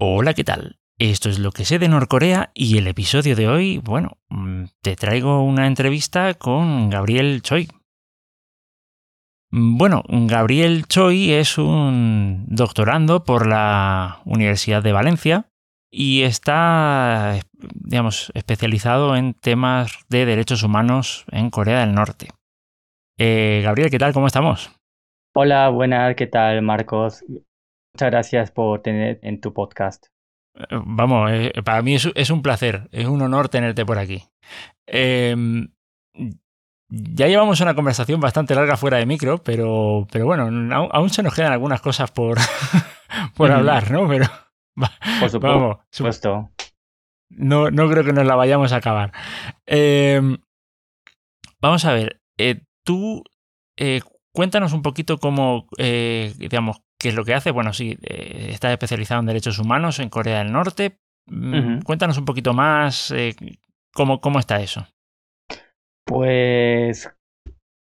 Hola, ¿qué tal? Esto es lo que sé de Norcorea y el episodio de hoy, bueno, mm, te traigo una entrevista con Gabriel Choi. Mm, bueno, Gabriel Choi es un doctorando por la Universidad de Valencia y está, digamos, especializado en temas de derechos humanos en Corea del Norte. Eh, Gabriel, ¿qué tal? ¿Cómo estamos? Hola, buenas, ¿qué tal, Marcos? Muchas gracias por tener en tu podcast. Eh, vamos, eh, para mí es, un placer, es un honor tenerte por aquí. Em, ya llevamos una conversación bastante larga fuera de micro, pero, pero bueno, aún, se nos quedan algunas cosas por, por hablar, ¿no? Pero por supuesto. no, no creo que nos la vayamos a acabar. Em, vamos a ver, eh, tú cuéntanos un poquito cómo, digamos, ¿Qué es lo que hace? Bueno, sí, eh, está especializado en derechos humanos en Corea del Norte. Mm, cuéntanos un poquito más eh, cómo, cómo está eso. Pues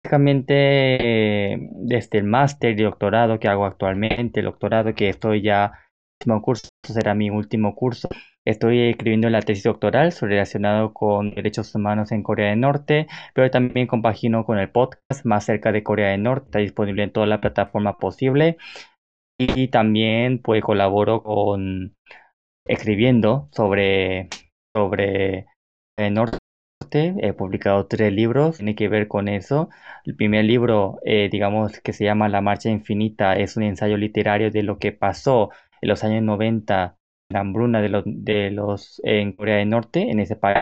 básicamente desde el máster y doctorado que hago actualmente, el doctorado que estoy ya, último curso será mi último curso, estoy escribiendo la tesis doctoral relacionado con derechos humanos en Corea del Norte, pero también compagino con el podcast más cerca de Corea del Norte, está disponible en toda la plataforma posible y también pues colaboro con escribiendo sobre, sobre el norte. He publicado tres libros, tiene que ver con eso. El primer libro, eh, digamos, que se llama La Marcha Infinita, es un ensayo literario de lo que pasó en los años 90, la hambruna de los, de los en Corea del Norte, en ese país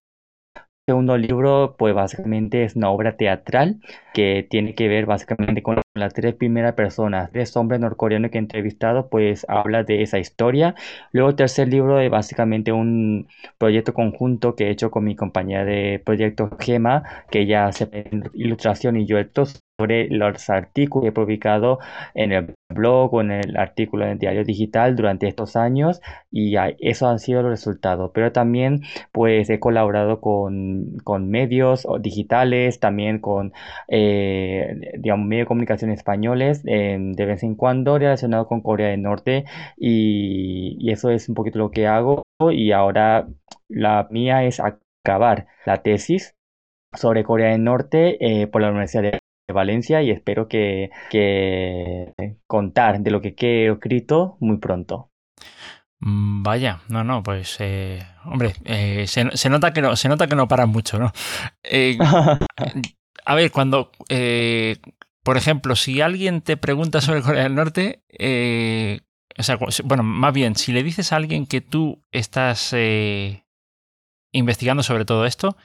segundo libro, pues básicamente es una obra teatral que tiene que ver básicamente con las tres primeras personas, tres hombres norcoreanos que he entrevistado, pues habla de esa historia. Luego tercer libro es básicamente un proyecto conjunto que he hecho con mi compañera de proyecto Gema, que ella hace ilustración y yo el sobre los artículos que he publicado en el blog o en el artículo en el diario digital durante estos años y eso han sido los resultados. Pero también pues he colaborado con, con medios digitales, también con eh, medios de comunicación españoles de vez en cuando relacionado con Corea del Norte y, y eso es un poquito lo que hago y ahora la mía es acabar la tesis sobre Corea del Norte eh, por la Universidad de Valencia y espero que, contar de lo que he escrito muy pronto. Mm, vaya, no, no, pues eh, hombre, eh, se, nota que no, se nota que no paran mucho, ¿no? Eh, a ver, cuando, por ejemplo, si alguien te pregunta sobre Corea del Norte, o sea, bueno, más bien, si le dices a alguien que tú estás investigando sobre todo esto,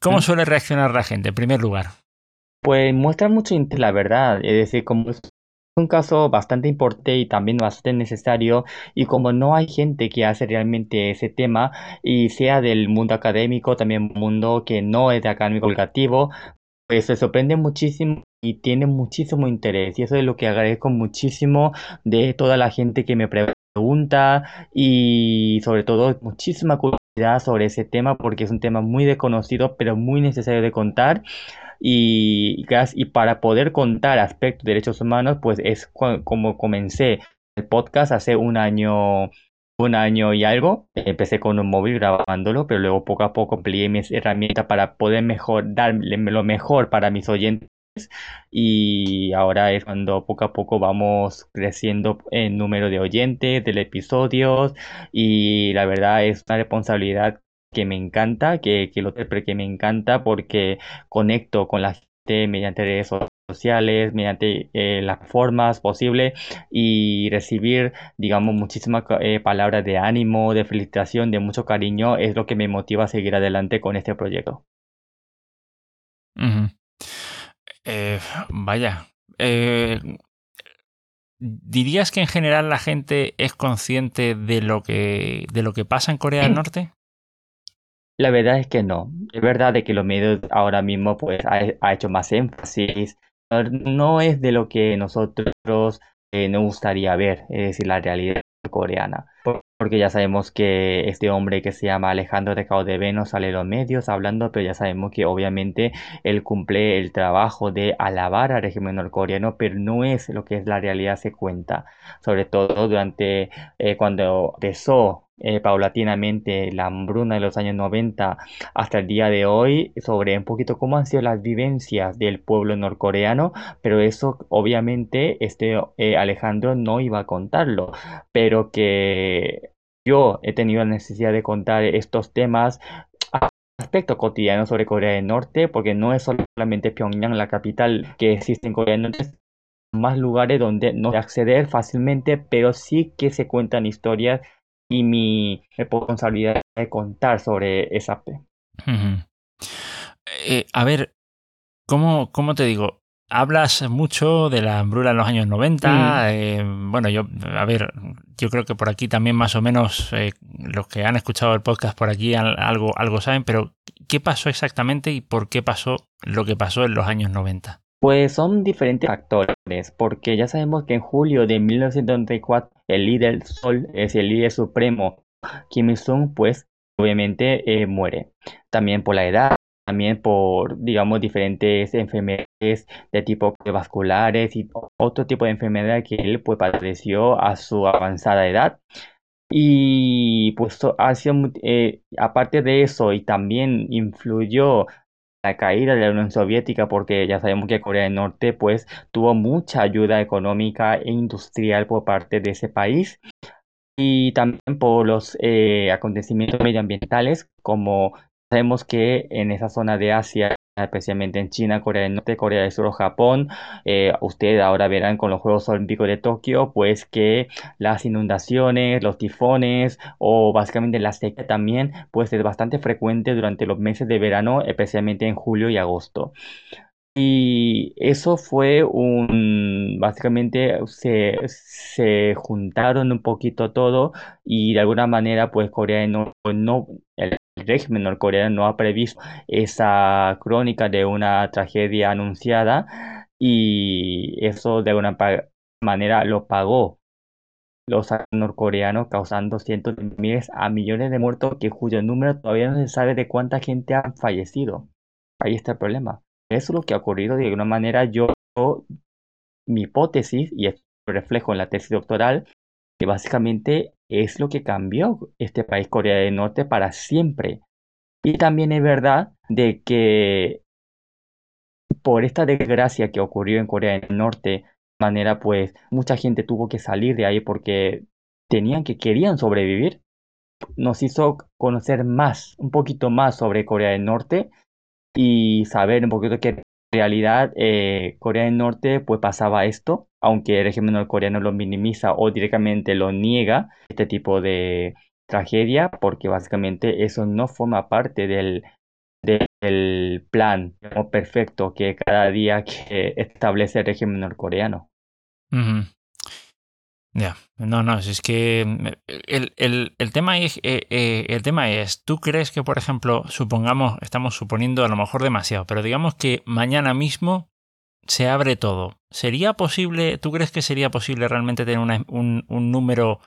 ¿cómo suele reaccionar la gente, en primer lugar? Pues muestra mucho interés, la verdad. Es decir, como es un caso bastante importante y también bastante necesario, y como no hay gente que hace realmente ese tema, y sea del mundo académico, también mundo que no es de académico obligativo, pues se sorprende muchísimo y tiene muchísimo interés. Y eso es lo que agradezco muchísimo de toda la gente que me pregunta y sobre todo muchísima curiosidad sobre ese tema porque es un tema muy desconocido pero muy necesario de contar y, y para poder contar aspectos de derechos humanos, pues es como comencé el podcast hace un año, un año y algo. Empecé con un móvil grabándolo, pero luego poco a poco amplié mis herramientas para poder mejor, darle lo mejor para mis oyentes. Y ahora es cuando poco a poco vamos creciendo en número de oyentes, de episodios. Y la verdad es una responsabilidad que me encanta, que, que lo que me encanta porque conecto con la gente mediante redes sociales, mediante eh, las formas posibles y recibir, digamos, muchísimas eh, palabras de ánimo, de felicitación, de mucho cariño, es lo que me motiva a seguir adelante con este proyecto. Eh, vaya. ¿Dirías que en general la gente es consciente de lo que, de lo que pasa en Corea del Norte? La verdad es que no. Es verdad de que los medios ahora mismo pues ha, hecho más énfasis. No es de lo que nosotros eh, nos gustaría ver, es decir, la realidad coreana. Por, porque ya sabemos que este hombre que se llama Alejandro de Caudeveno sale en los medios hablando, pero ya sabemos que obviamente él cumple el trabajo de alabar al régimen norcoreano, pero no es lo que es la realidad se cuenta, sobre todo durante eh, cuando empezó eh, paulatinamente la hambruna de los años 90 hasta el día de hoy sobre un poquito cómo han sido las vivencias del pueblo norcoreano, pero eso obviamente este eh, Alejandro no iba a contarlo, pero que yo he tenido la necesidad de contar estos temas aspecto cotidiano sobre Corea del Norte, porque no es solamente Pyongyang la capital que existe en Corea del Norte, más lugares donde no acceder fácilmente, pero sí que se cuentan historias y mi responsabilidad de contar sobre esa P. Eh, a ver, ¿cómo, ¿cómo te digo? Hablas mucho de la hambruna en los años 90. Mm. Eh, bueno, yo, a ver, yo creo que por aquí también más o menos eh, los que han escuchado el podcast por aquí algo, algo saben, pero ¿qué pasó exactamente y por qué pasó lo que pasó en los años 90? Pues son diferentes factores, porque ya sabemos que en julio de 1994 el líder Sol es el líder supremo Kim Il-sung, pues obviamente eh, muere. También por la edad, también por, digamos, diferentes enfermedades de tipo vasculares y otro tipo de enfermedad que él pues padeció a su avanzada edad. Y pues eh, aparte de eso, y también influyó la caída de la Unión Soviética, porque ya sabemos que Corea del Norte pues tuvo mucha ayuda económica e industrial por parte de ese país y también por los eh, acontecimientos medioambientales, como sabemos que en esa zona de Asia especialmente en China, Corea del Norte, Corea del Sur o Japón. Eh, ustedes ahora verán con los Juegos Olímpicos de Tokio, pues que las inundaciones, los tifones o básicamente la sequía también, pues es bastante frecuente durante los meses de verano, especialmente en julio y agosto. Y eso fue un, básicamente se, se juntaron un poquito todo y de alguna manera pues Corea del Norte no, régimen norcoreano no ha previsto esa crónica de una tragedia anunciada y eso de alguna manera lo pagó los norcoreanos causando cientos de miles a millones de muertos que cuyo número todavía no se sabe de cuánta gente ha fallecido. Ahí está el problema. Eso es lo que ha ocurrido de alguna manera yo mi hipótesis y esto reflejo en la tesis doctoral que básicamente es lo que cambió este país Corea del Norte para siempre. Y también es verdad de que por esta desgracia que ocurrió en Corea del Norte, de manera pues mucha gente tuvo que salir de ahí porque tenían que querían sobrevivir, nos hizo conocer más, un poquito más sobre Corea del Norte y saber un poquito qué realidad eh, Corea del Norte pues pasaba esto, aunque el régimen norcoreano lo minimiza o directamente lo niega, este tipo de tragedia, porque básicamente eso no forma parte del, del plan perfecto que cada día que establece el régimen norcoreano. Ya, no, no, es que mm, el, el, el tema es, eh, eh, el tema es, ¿tú crees que, por ejemplo, supongamos, estamos suponiendo a lo mejor demasiado, pero digamos que mañana mismo se abre todo. ¿Sería posible, tú crees que sería posible realmente tener un, un, número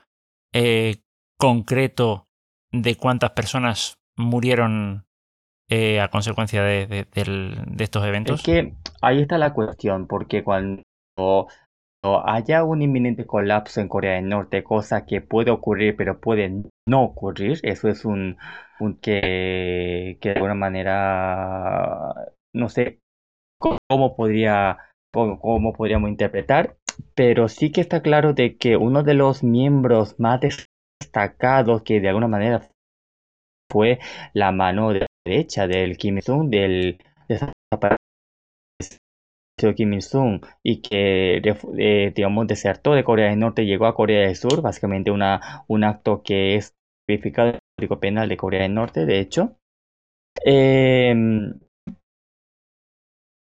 eh, concreto de cuántas personas murieron a consecuencia de, de, estos eventos? Es que ahí está la cuestión, porque cuando haya un inminente colapso en Corea del Norte, cosa que puede ocurrir pero puede no ocurrir, eso es un, que, que de alguna manera no sé cómo, podría cómo, podríamos interpretar, pero sí que está claro de que uno de los miembros más destacados que de alguna manera fue la mano derecha del Kim Il-sung, del Kim Il-sung y que, digamos, desertó de Corea del Norte y llegó a Corea del Sur, básicamente una, un acto que es verificado en el Código Penal de Corea del Norte, de hecho. Em,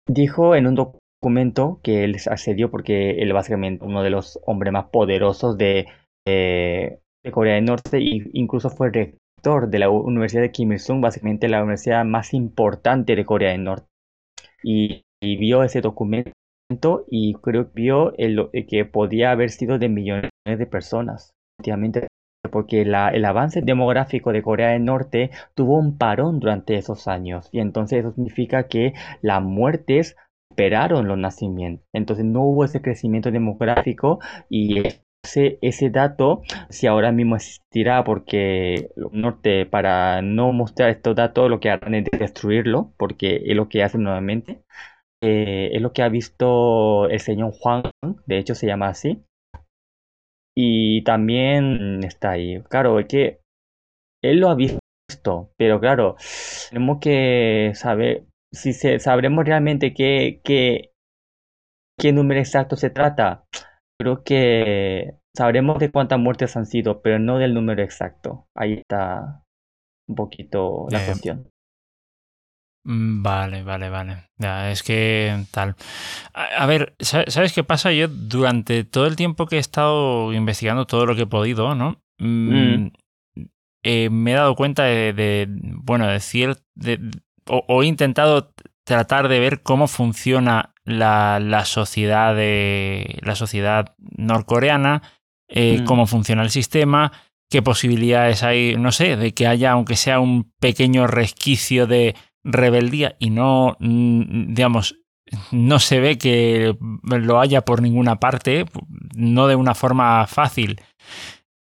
dijo en un documento que él accedió porque él básicamente uno de los hombres más poderosos de, de Corea del Norte e incluso fue rector de la Universidad de Kim Il-sung, básicamente la universidad más importante de Corea del Norte. Y vio ese documento y creo que vio el, que podía haber sido de millones de personas. Efectivamente, porque el avance demográfico de Corea del Norte tuvo un parón durante esos años y entonces eso significa que las muertes superaron los nacimientos. Entonces no hubo ese crecimiento demográfico y ese, ese dato, si ahora mismo existirá, porque el norte, para no mostrar estos datos, lo que harán es destruirlo, porque es lo que hacen nuevamente. Eh, es lo que ha visto el señor Juan, de hecho se llama así. Y también está ahí. Claro, es que él lo ha visto, pero claro, tenemos que saber si se, sabremos realmente qué, qué, qué número exacto se trata. Creo que sabremos de cuántas muertes han sido, pero no del número exacto. Ahí está un poquito la cuestión. Mm, vale, vale, vale. Ya, es que tal. A, ver, ¿sabes qué pasa? Yo durante todo el tiempo que he estado investigando todo lo que he podido, ¿no? Mm, mm. Eh, me he dado cuenta de, bueno, decir, de, o, he intentado tratar de ver cómo funciona la, la sociedad de la sociedad norcoreana, eh, cómo funciona el sistema, qué posibilidades hay, no sé, de que haya, aunque sea un pequeño resquicio de rebeldía y no, mm, digamos, no se ve que lo haya por ninguna parte, no de una forma fácil.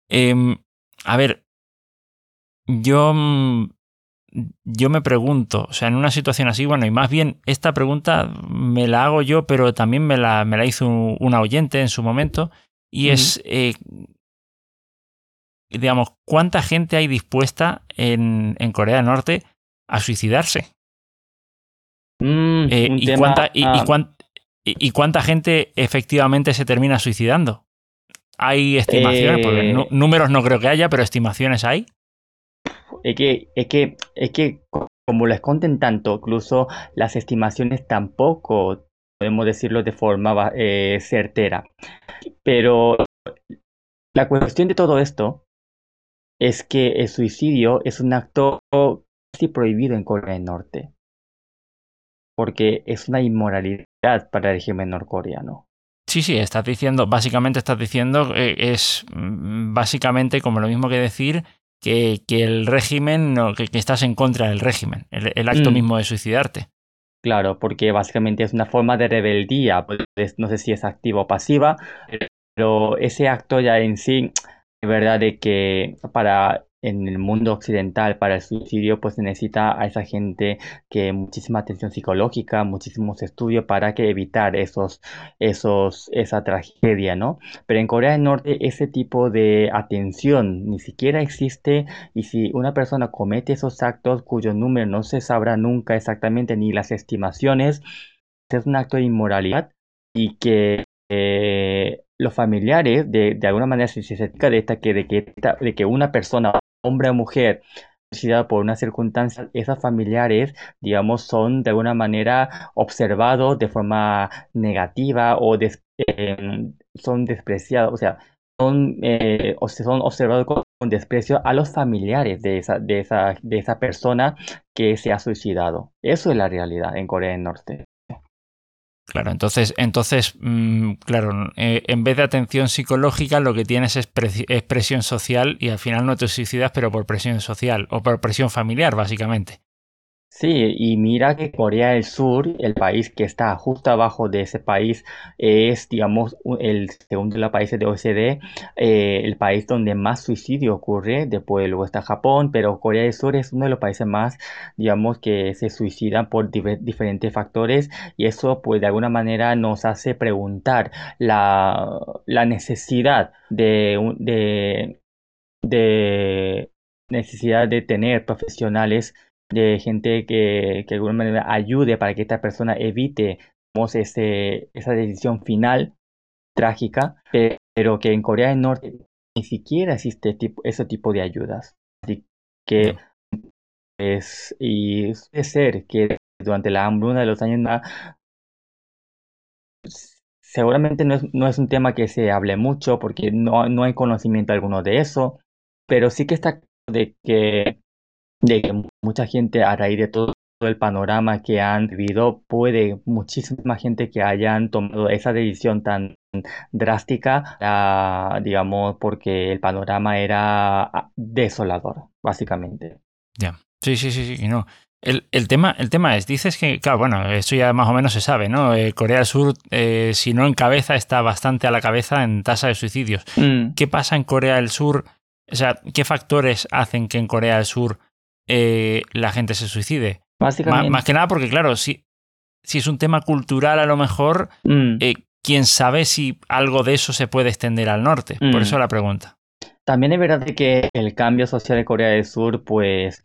Em, a ver, yo, mm, yo me pregunto, o sea, en una situación así, bueno, y más bien esta pregunta me la hago yo, pero también me la, me la hizo una oyente en su momento, y es, eh, digamos, ¿cuánta gente hay dispuesta en, en Corea del Norte a suicidarse. Mm, eh, y, cuánta, y, cuánta gente efectivamente se termina suicidando? ¿Hay estimaciones? Porque eh, números no creo que haya, pero estimaciones hay. Es que, es que, es que como lo esconden tanto, incluso las estimaciones tampoco podemos decirlo de forma eh, certera. Pero la cuestión de todo esto es que el suicidio es un acto prohibido en Corea del Norte, porque es una inmoralidad para el régimen norcoreano. Sí, sí, estás diciendo, básicamente estás diciendo, eh, es mm, básicamente como lo mismo que decir que, que el régimen, no, que, estás en contra del régimen, el, acto mm. mismo de suicidarte. Claro, porque básicamente es una forma de rebeldía, pues, no sé si es activa o pasiva, pero ese acto ya en sí, de verdad de que para en el mundo occidental para el suicidio, pues se necesita a esa gente que muchísima atención psicológica, muchísimos estudios para que evitar esos, esos, esa tragedia, ¿no? Pero en Corea del Norte ese tipo de atención ni siquiera existe y si una persona comete esos actos cuyo número no se sabrá nunca exactamente ni las estimaciones, es un acto de inmoralidad y que eh, los familiares de, de alguna manera se, se de que de que, de que una persona hombre o mujer por una circunstancia, esas familiares, digamos, son de alguna manera observados de forma negativa o em, son despreciados, o sea, son, eh, o son observados con, desprecio a los familiares de esa, de, esa, de esa persona que se ha suicidado. Eso es la realidad en Corea del Norte. Claro, entonces, entonces mm, claro, eh, en vez de atención psicológica, lo que tienes es, presión social y al final no te suicidas, pero por presión social o por presión familiar, básicamente. Sí, y mira que Corea del Sur, el país que está justo abajo de ese país, es, digamos, el segundo de los países de OECD, eh, el país donde más suicidio ocurre, después luego está Japón, pero Corea del Sur es uno de los países más, digamos, que se suicidan por diferentes factores y eso, pues, de alguna manera nos hace preguntar la, la necesidad de, de, de necesidad de tener profesionales de gente que, que de alguna manera ayude para que esta persona evite ese, esa decisión final trágica, pero que en Corea del Norte ni siquiera existe tipo, ese tipo de ayudas. Así que es, y puede ser que durante la hambruna de los años seguramente no es, no es un tema que se hable mucho porque no, no hay conocimiento alguno de eso, pero sí que está de que de que mucha gente a raíz de todo el panorama que han vivido, puede muchísima gente que hayan tomado esa decisión tan drástica, digamos, porque el panorama era ah, desolador, básicamente. Ya, sí, sí, sí, sí, no. El, el, tema, el tema es, dices que, claro, bueno, esto ya más o menos se sabe, ¿no? Eh, Corea del Sur, eh, si no en cabeza, está bastante a la cabeza en tasa de suicidios. Mm. ¿Qué pasa en Corea del Sur? O sea, ¿qué factores hacen que en Corea del Sur eh, la gente se suicide? Básicamente. Más, que nada porque, claro, si, si es un tema cultural, a lo mejor, mm. quién sabe si algo de eso se puede extender al norte. Por mm. eso la pregunta. También es verdad que el cambio social de Corea del Sur, pues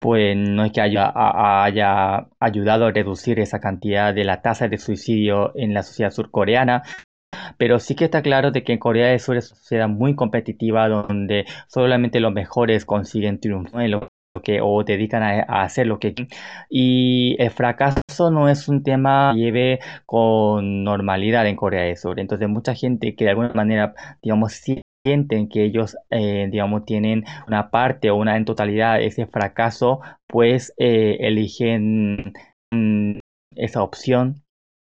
pues no es que haya, haya, ayudado a reducir esa cantidad de la tasa de suicidio en la sociedad surcoreana, pero sí que está claro de que Corea del Sur es una sociedad muy competitiva donde solamente los mejores consiguen triunfo en que o dedican a, hacer lo que y el fracaso no es un tema que lleve con normalidad en Corea del Sur entonces mucha gente que de alguna manera digamos sienten que ellos, eh, digamos, tienen una parte o una en totalidad ese fracaso, pues eh, eligen mm, esa opción.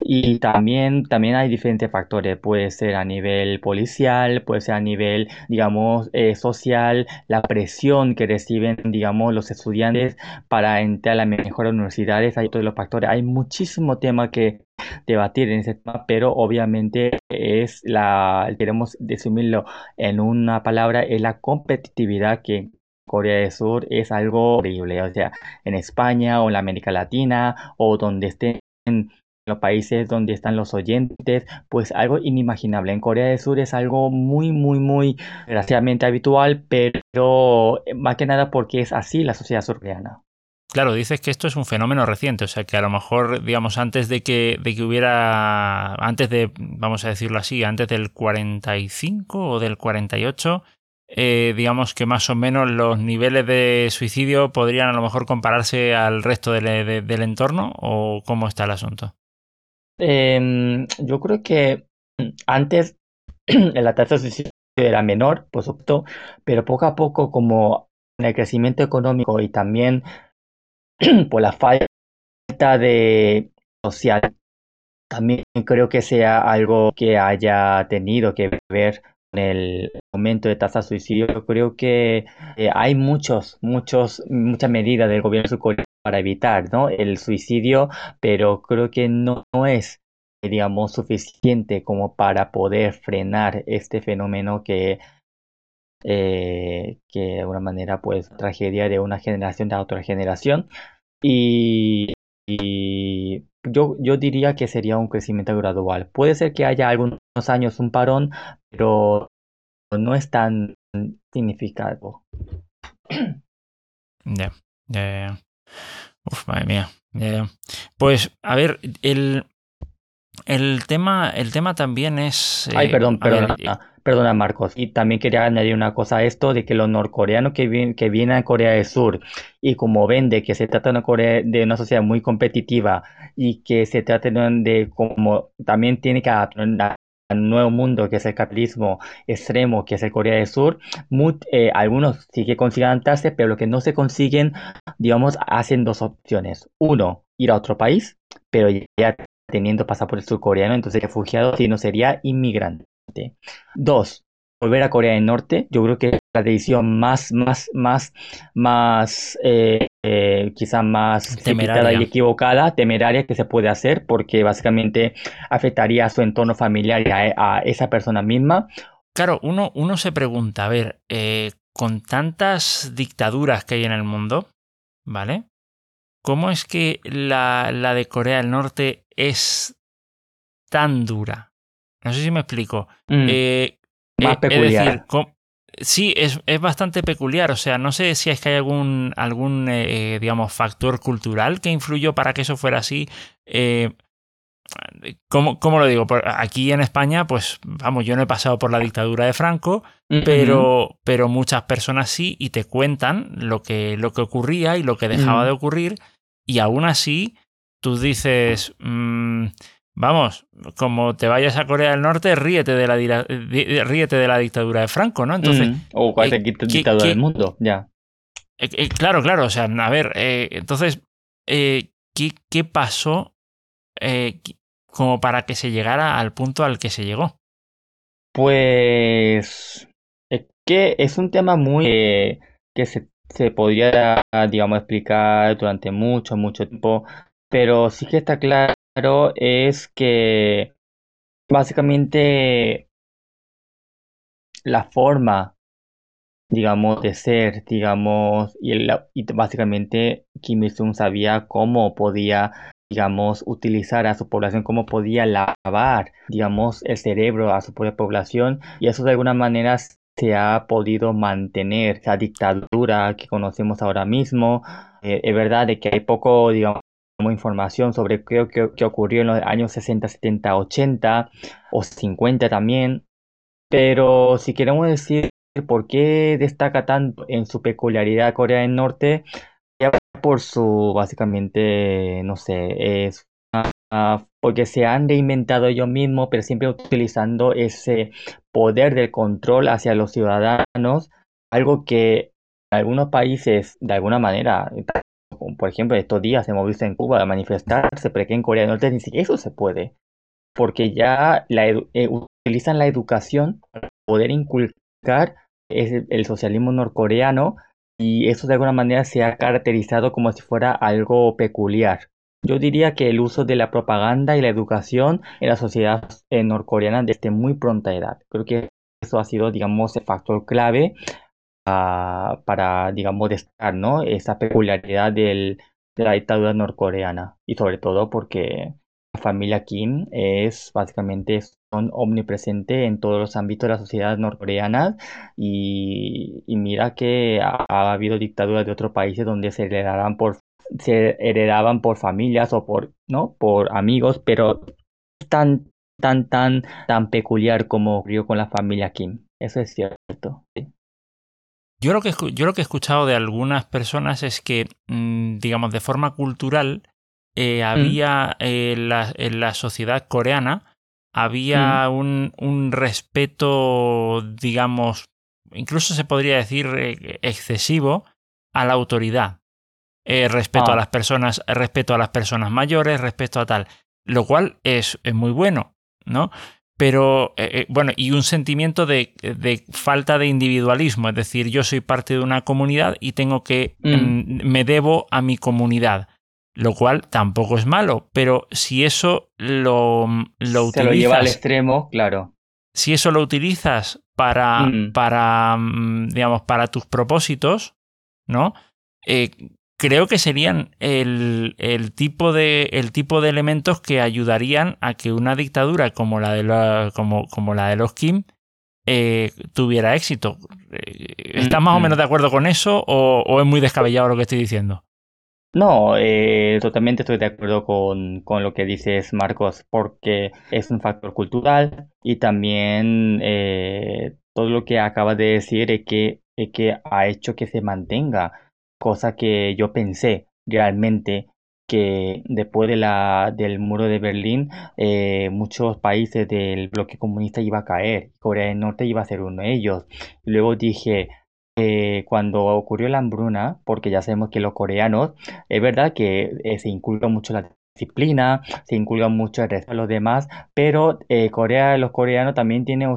Y también, también hay diferentes factores, puede ser a nivel policial, puede ser a nivel, digamos, eh, social, la presión que reciben, digamos, los estudiantes para entrar a las mejores universidades, hay todos los factores, hay muchísimo tema que debatir en ese tema, pero obviamente es la, queremos resumirlo en una palabra, es la competitividad que Corea del Sur es algo horrible, o sea, en España o en América Latina o donde estén los países donde están los oyentes, pues algo inimaginable. En Corea del Sur es algo muy, muy, muy desgraciadamente habitual, pero más que nada porque es así la sociedad surcoreana. Claro, dices que esto es un fenómeno reciente, o sea que a lo mejor, digamos, antes de que, de que hubiera, antes de, vamos a decirlo así, antes del 45 o del 48, eh, digamos que más o menos los niveles de suicidio podrían a lo mejor compararse al resto del entorno, o cómo está el asunto. Em, yo creo que antes la tasa de suicidio era menor, por supuesto, pero poco a poco, como en el crecimiento económico y también por la falta de social, también creo que sea algo que haya tenido que ver con el aumento de tasa de suicidio. Yo creo que eh, hay muchos, muchos, muchas medidas del gobierno surcoreano para evitar ¿no? el suicidio, pero creo que no, es digamos suficiente como para poder frenar este fenómeno que eh, que de alguna manera pues tragedia de una generación a otra generación y, yo, yo diría que sería un crecimiento gradual. Puede ser que haya algunos años un parón, pero no es tan significativo. Ya, Uf, madre mía. Pues, a ver, el, el tema, el tema también es. Ay, perdón, eh, perdón. Perdona, Marcos. Y también quería añadir una cosa a esto de que los norcoreanos que, que vienen a Corea del Sur y como ven de que se trata de una, de una sociedad muy competitiva y que se trata de, como también tiene que adaptar nuevo mundo que es el capitalismo extremo que es el Corea del Sur, eh, algunos sí que consiguen adaptarse, pero lo que no se consiguen, digamos, hacen dos opciones. Uno, ir a otro país, pero ya teniendo pasaporte surcoreano, entonces refugiado, si no sería inmigrante. Dos, volver a Corea del Norte. Yo creo que es la decisión más, más, más, más, eh, eh, quizá más temeraria y equivocada, temeraria que se puede hacer, porque básicamente afectaría a su entorno familiar y a, esa persona misma. Claro, uno, uno se pregunta, a ver, eh, con tantas dictaduras que hay en el mundo, ¿vale? ¿Cómo es que la, la de Corea del Norte es tan dura? No sé si me explico. Mm. Eh, Más eh, peculiar. sí, es, es, bastante peculiar. O sea, no sé si es que hay algún, algún eh, digamos, factor cultural que influyó para que eso fuera así. ¿cómo, ¿cómo, lo digo? Aquí en España, pues vamos, yo no he pasado por la dictadura de Franco, pero, pero muchas personas sí y te cuentan lo que, lo que ocurría y lo que dejaba de ocurrir y aún así tú dices, mm, vamos, como te vayas a Corea del Norte, ríete de la, ríete de la dictadura de Franco, ¿no? Entonces, mm, o cualquier eh, dictadura del mundo, ya. Eh, eh, claro, claro, o sea, a ver, entonces eh, ¿qué, pasó como para que se llegara al punto al que se llegó? Pues es que es un tema muy que se, se podría, digamos, explicar durante mucho, mucho tiempo, pero sí que está claro es que básicamente la forma, digamos, de ser, digamos, y, y básicamente Kim Il-sung sabía cómo podía, digamos, utilizar a su población, cómo podía lavar, digamos, el cerebro a su propia población, y eso de alguna manera se ha podido mantener esa dictadura que conocemos ahora mismo. Eh, es verdad de que hay poco, digamos, información sobre qué, qué, ocurrió en los años 60, 70, 80 o 50 también. Pero si queremos decir por qué destaca tanto en su peculiaridad Corea del Norte, ya por su, básicamente, no sé, es porque se han reinventado ellos mismos, pero siempre utilizando ese poder del control hacia los ciudadanos, algo que algunos países, de alguna manera, por ejemplo, estos días hemos visto en Cuba manifestarse, pero que en Corea del Norte ni siquiera eso se puede, porque ya la eh, utilizan la educación para poder inculcar el socialismo norcoreano y eso de alguna manera se ha caracterizado como si fuera algo peculiar. Yo diría que el uso de la propaganda y la educación en la sociedad eh, norcoreana desde muy pronta edad. Creo que eso ha sido, digamos, el factor clave para, digamos, destacar, ¿no? Esa peculiaridad del, de la dictadura norcoreana. Y sobre todo porque la familia Kim es básicamente son omnipresente en todos los ámbitos de la sociedad norcoreana y, mira que ha, habido dictaduras de otros países donde se heredaban por se heredaban por familias o por no por amigos pero tan tan tan tan peculiar como ocurrió con la familia Kim eso es cierto. Yo lo, que, yo lo que he escuchado de algunas personas es que, mm, digamos, de forma cultural, eh, mm. había en, la, sociedad coreana, había mm. un, respeto, digamos, incluso se podría decir eh, excesivo a la autoridad. Eh, respeto a ah. las personas, respeto a las personas mayores, respeto a tal. Lo cual es, es muy bueno, ¿no? Pero eh, eh, bueno, y un sentimiento de, falta de individualismo, es decir, yo soy parte de una comunidad y tengo que, mm. Mm, me debo a mi comunidad, lo cual tampoco es malo, pero si eso lo, lo utilizas... lo lleva al extremo, claro. Si eso lo utilizas para, mm. para digamos, para tus propósitos, ¿no? Eh, creo que serían el, tipo de, el tipo de elementos que ayudarían a que una dictadura como la de, como, como la de los Kim eh, tuviera éxito. Eh, ¿Estás más o menos de acuerdo con eso o, es muy descabellado lo que estoy diciendo? No, eh, totalmente estoy de acuerdo con, con, lo que dices, Marcos, porque es un factor cultural y también todo lo que acabas de decir es que, es que ha hecho que se mantenga cosa que yo pensé realmente que después de la, del muro de Berlín eh, muchos países del bloque comunista iba a caer, Corea del Norte iba a ser uno de ellos. Luego dije, eh, cuando ocurrió la hambruna, porque ya sabemos que los coreanos, es verdad que eh, se inculca mucho la disciplina, se inculca mucho el resto de los demás, pero eh, Corea, los coreanos también tienen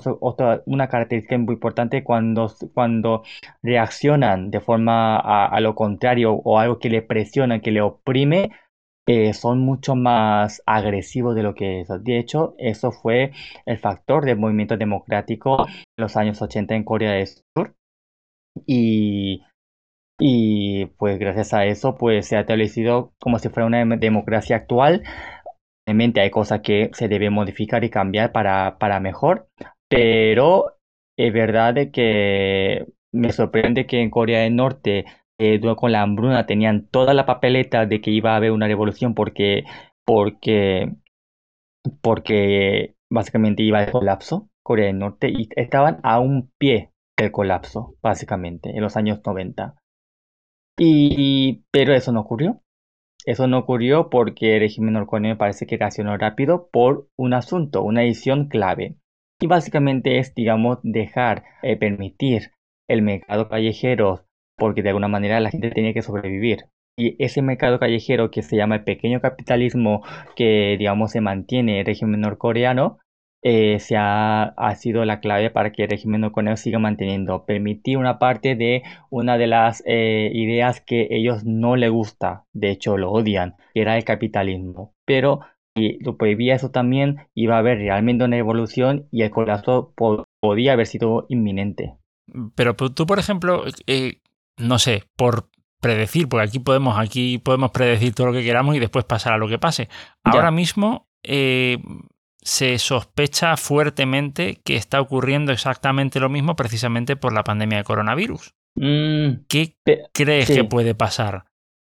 una característica muy importante cuando, cuando reaccionan de forma a, lo contrario o algo que le presiona, que le oprime, eh, son mucho más agresivos de lo que es. De hecho, eso fue el factor del movimiento democrático en los años 80 en Corea del Sur. Y y pues gracias a eso pues se ha establecido como si fuera una democracia actual. Obviamente hay cosas que se deben modificar y cambiar para, para mejor, pero es verdad que me sorprende que en Corea del Norte eh, con la hambruna tenían toda la papeleta de que iba a haber una revolución porque porque porque básicamente iba al colapso Corea del Norte y estaban a un pie del colapso básicamente en los años 90 y, pero eso no ocurrió. Eso no ocurrió porque el régimen norcoreano parece que reaccionó rápido por un asunto, una decisión clave. Y básicamente es, digamos, dejar, eh, permitir el mercado callejero porque de alguna manera la gente tenía que sobrevivir. y ese mercado callejero que se llama el pequeño capitalismo que digamos se mantiene el régimen norcoreano eh, se ha, ha, sido la clave para que el régimen norcoreano siga manteniendo permitir una parte de una de las eh, ideas que ellos no le gusta de hecho lo odian que era el capitalismo. Pero si lo prohibía eso también iba a haber realmente una evolución y el colapso podía haber sido inminente. Pero tú por ejemplo eh, no sé por predecir, porque aquí podemos, aquí podemos predecir todo lo que queramos y después pasar a lo que pase. Ahora mismo eh, se sospecha fuertemente que está ocurriendo exactamente lo mismo precisamente por la pandemia de coronavirus. Mm, ¿Qué crees que puede pasar?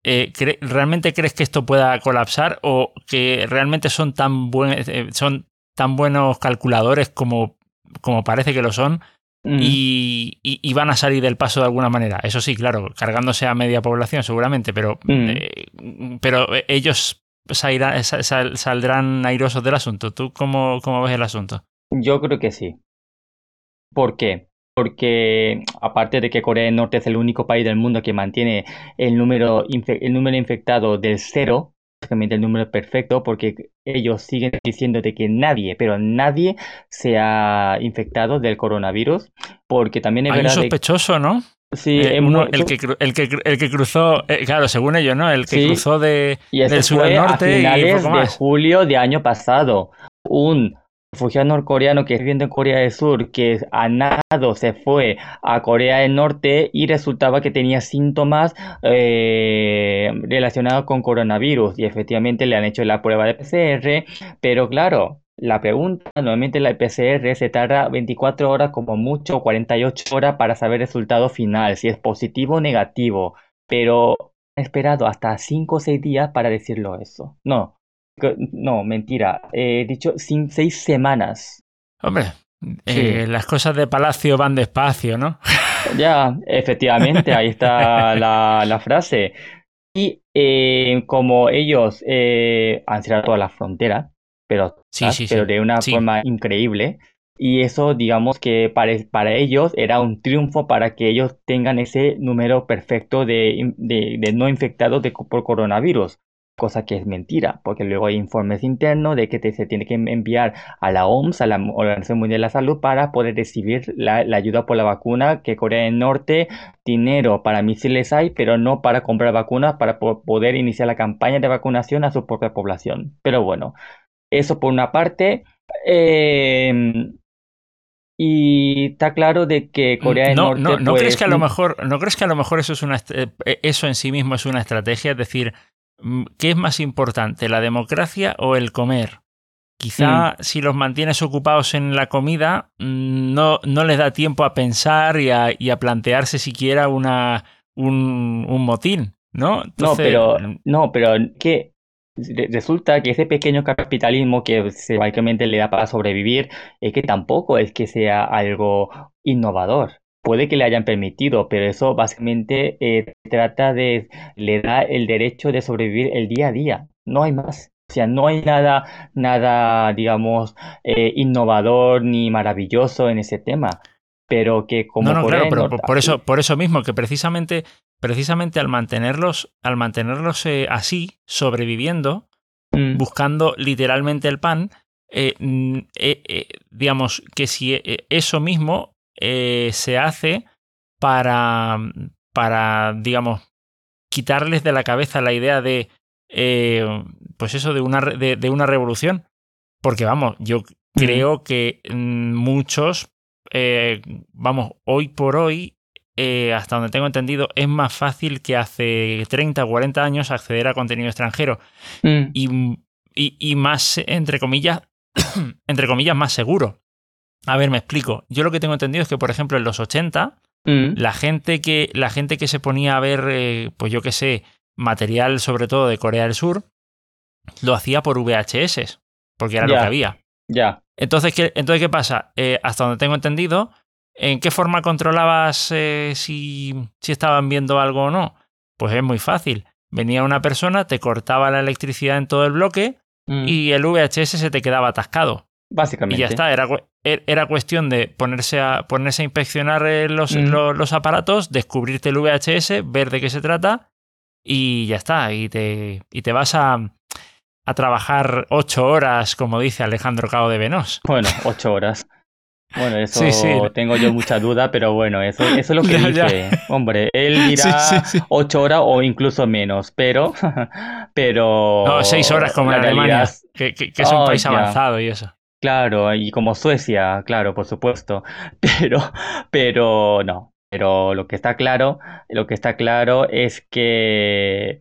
Eh, ¿Realmente crees que esto pueda colapsar o que realmente son tan, eh, son tan buenos calculadores como, como parece que lo son Mm. Y, van a salir del paso de alguna manera. Eso sí, claro, cargándose a media población seguramente, pero, mm. eh, pero ellos saldrán airosos del asunto. ¿Tú cómo, cómo ves el asunto? Yo creo que sí. ¿Por qué? Porque aparte de que Corea del Norte es el único país del mundo que mantiene el número, el número infectado del cero, básicamente el número perfecto porque ellos siguen diciendo de que nadie, pero nadie se ha infectado del coronavirus, porque también es Hay verdad... un sospechoso, ¿no? Sí, eh, el, que, el, que, el que cruzó, eh, claro, según ellos, ¿no? El que cruzó de, del sur al norte. A finales de julio de año pasado. Un refugiado norcoreano que viviendo en Corea del Sur, que a nado se fue a Corea del Norte y resultaba que tenía síntomas eh, relacionados con coronavirus y efectivamente le han hecho la prueba de PCR, pero claro, la pregunta, normalmente la PCR se tarda 24 horas como mucho, 48 horas para saber el resultado final, si es positivo o negativo, pero he esperado hasta 5 o 6 días para decirlo eso. No, no, mentira. He dicho sin seis semanas. Hombre, eh, las cosas de palacio van despacio, ¿no? Ya, efectivamente, ahí está la, frase. Y eh, como ellos eh, han cerrado toda la frontera, pero, pero de una forma increíble, y eso digamos que para, para, ellos era un triunfo para que ellos tengan ese número perfecto de, de, no infectados de, por coronavirus cosa que es mentira, porque luego hay informes internos de que se tiene que enviar a la OMS, a la Organización Mundial de la Salud, para poder recibir la, ayuda por la vacuna, que Corea del Norte, dinero para misiles hay, pero no para comprar vacunas, para poder iniciar la campaña de vacunación a su propia población. Pero bueno, eso por una parte. Em, y está claro de que Corea del Norte. No, no, crees que a lo mejor, ¿no crees que a lo mejor eso es una eh, eso en sí mismo es una estrategia? Es decir, Mm, ¿qué es más importante, la democracia o el comer? Quizá mm. si los mantienes ocupados en la comida, mm, no, no les da tiempo a pensar y a, y a plantearse siquiera una, un, un motín, ¿no? no, pero, no, pero ¿qué? Resulta que ese pequeño capitalismo que básicamente le da para sobrevivir es que tampoco es que sea algo innovador puede que le hayan permitido, pero eso básicamente eh, trata de, le da el derecho de sobrevivir el día a día, no hay más. O sea, no hay nada, nada, digamos, eh, innovador ni maravilloso en ese tema. Pero que como no, no, claro, pero por eso, por eso mismo, que precisamente, precisamente al mantenerlos, al mantenerlos eh, así, sobreviviendo, mm. buscando literalmente el pan, mm, digamos que si eso mismo eh, se hace para, para, digamos, quitarles de la cabeza la idea de, eh, pues eso, de una, de, una revolución. Porque, vamos, yo creo que mm, muchos, eh, vamos, hoy por hoy, hasta donde tengo entendido, es más fácil que hace 30 o 40 años acceder a contenido extranjero. Mm. Y, y, y, más, entre comillas, entre comillas, más seguro. A ver, me explico. Yo lo que tengo entendido es que, por ejemplo, en los 80, mm. la, gente que, la gente que se ponía a ver, eh, pues yo qué sé, material sobre todo de Corea del Sur, lo hacía por VHS, porque era lo que había. Ya. Entonces, ¿qué, entonces, ¿qué pasa? Eh, hasta donde tengo entendido, ¿en qué forma controlabas eh, si, si estaban viendo algo o no? Pues es muy fácil. Venía una persona, te cortaba la electricidad en todo el bloque mm. y el VHS se te quedaba atascado. Básicamente. Y ya está, era, er, era cuestión de ponerse a, ponerse a inspeccionar eh, los, los, aparatos, descubrirte el VHS, ver de qué se trata y ya está. Y te, y te vas a, a trabajar ocho horas, como dice Alejandro Cao de Venos. Bueno, ocho horas. Bueno, eso tengo yo mucha duda, pero bueno, eso, eso es lo que dice. Hombre, él dirá ocho horas o incluso menos, pero. pero no, seis horas como en Alemania, que, es un oh, país avanzado y eso. Claro, y como Suecia, claro, por supuesto. Pero, pero no. Pero lo que está claro, lo que está claro es que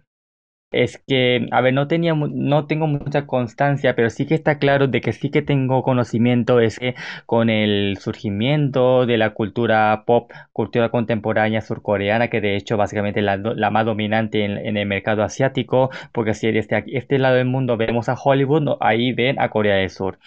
es que, a ver, no tenía, no tengo mucha constancia, pero sí que está claro de que sí que tengo conocimiento, es que con el surgimiento de la cultura pop, cultura contemporánea surcoreana, que de hecho básicamente la, la más dominante en, el mercado asiático, porque si desde este lado del mundo vemos a Hollywood, ahí ven a Corea del Sur.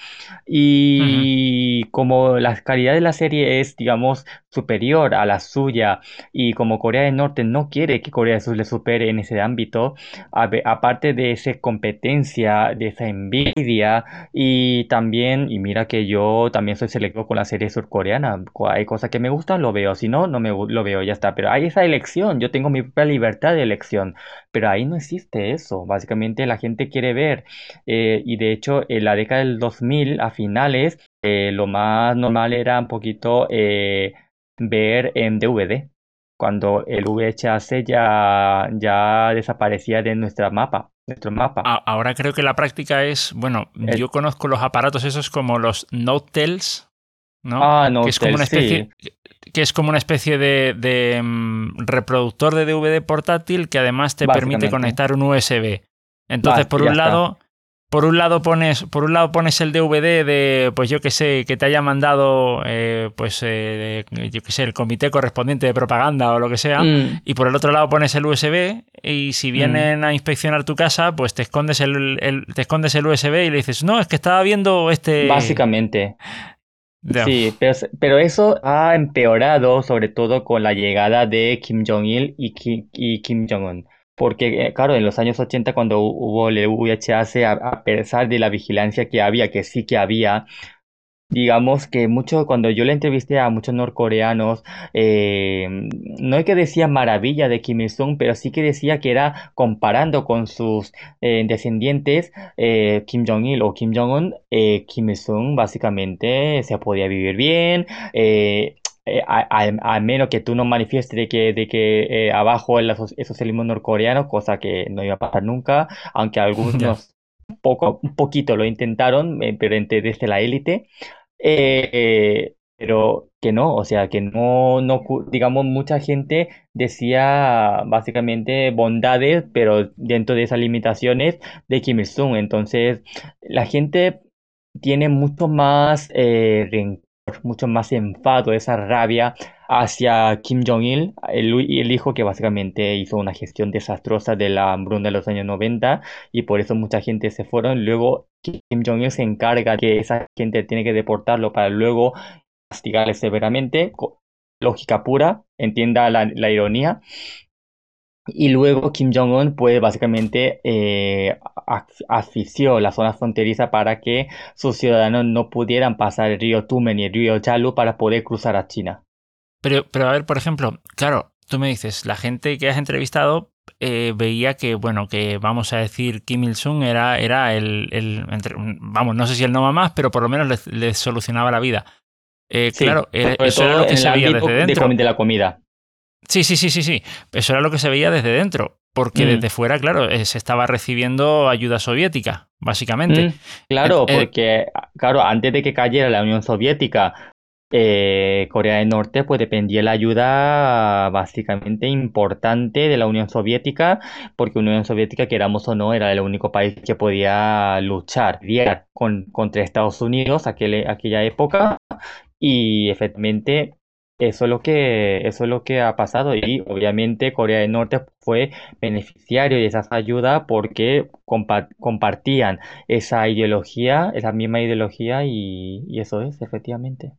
Y como la calidad de la serie es, digamos, superior a la suya, y como Corea del Norte no quiere que Corea del Sur le supere en ese ámbito, aparte de esa competencia, de esa envidia y también, y mira que yo también soy selecto con la serie surcoreana, hay cosas que me gustan, lo veo, si no, no me lo veo, ya está, pero hay esa elección, yo tengo mi propia libertad de elección, pero ahí no existe eso, básicamente la gente quiere ver eh, y de hecho en la década del 2000 a finales eh, lo más normal era un poquito eh, ver en DVD cuando el VHS ya, ya desaparecía de nuestra mapa, nuestro mapa. Ahora creo que la práctica es, bueno, yo conozco los aparatos esos como los Notels, ¿no? Ah, que es como una especie, que es como una especie de, mm, reproductor de DVD portátil que además te permite conectar un USB. Entonces, por un lado, por un lado pones, por un lado pones el DVD de, pues yo que sé, que te haya mandado, eh, pues eh, yo que sé, el comité correspondiente de propaganda o lo que sea, mm. y por el otro lado pones el USB y si mm. vienen a inspeccionar tu casa, pues te escondes el, te escondes el USB y le dices, no, es que estaba viendo este. Básicamente. Sí, pero, pero, eso ha empeorado sobre todo con la llegada de Kim Jong-il y y Kim Jong-un. Porque, eh, claro, en los años 80, cuando hubo el VHS, a, pesar de la vigilancia que había, que sí que había, digamos que mucho, cuando yo le entrevisté a muchos norcoreanos, eh, no es que decía maravilla de Kim Il-sung, pero sí que decía que era comparando con sus eh, descendientes, Kim Jong-il o Kim Jong-un, Kim Il-sung básicamente se podía vivir bien eh, al menos que tú no manifiestes de que, de que eh, abajo el socialismo norcoreano, cosa que no iba a pasar nunca, aunque algunos poco, un poquito lo intentaron, eh, pero desde la élite, pero que no, o sea, que no, no, digamos, mucha gente decía básicamente bondades, pero dentro de esas limitaciones de Kim Il-sung, entonces la gente tiene mucho más rencor mucho más enfado, esa rabia hacia Kim Jong-il, el, hijo que básicamente hizo una gestión desastrosa de la hambruna de los años 90 y por eso mucha gente se fueron. Luego Kim Jong-il se encarga que esa gente tiene que deportarlo para luego castigarle severamente. Lógica pura, entienda la ironía. Y luego Kim Jong-un, pues básicamente eh, asfixió la zona fronteriza para que sus ciudadanos no pudieran pasar el río Tumen y el río Yalu para poder cruzar a China. Pero, pero a ver, por ejemplo, claro, tú me dices, la gente que has entrevistado eh, veía que, bueno, que vamos a decir Kim Il-sung era, era el, el vamos, no sé si el no más, pero por lo menos le, solucionaba la vida. Eh, claro, eso era lo que se veía desde dentro. De la comida. Sí, sí, sí, sí, sí. Eso era lo que se veía desde dentro. Porque mm. desde fuera, claro, eh, se estaba recibiendo ayuda soviética, básicamente. Mm, claro, eh, eh, porque, claro, antes de que cayera la Unión Soviética, Corea del Norte, pues dependía de la ayuda básicamente importante de la Unión Soviética, porque la Unión Soviética, queramos o no, era el único país que podía luchar con, contra Estados Unidos aquel, aquella época. Y efectivamente eso es lo que, eso es lo que ha pasado y obviamente Corea del Norte fue beneficiario de esa ayuda porque compartían esa ideología, esa misma ideología y, eso es, efectivamente.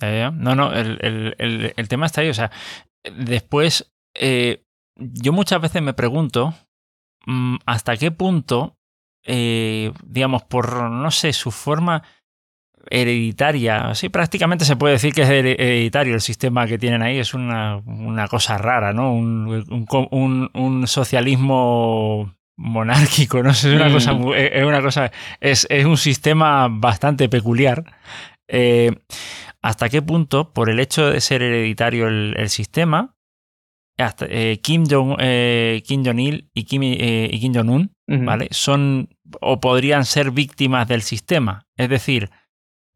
no, no, el, tema está ahí. O sea, después, eh, yo muchas veces me pregunto mm, hasta qué punto, eh, digamos, por, no sé, su forma hereditaria. Sí, prácticamente se puede decir que es hereditario el sistema que tienen ahí. Es una, cosa rara, ¿no? Un, socialismo monárquico, no es una cosa, mm. es una cosa, es, un sistema bastante peculiar. Eh, ¿Hasta qué punto, por el hecho de ser hereditario el, sistema, hasta, eh, Kim Jong eh, Kim Jong Il y Kim, y Kim Jong Un, ¿vale? Son o podrían ser víctimas del sistema. Es decir,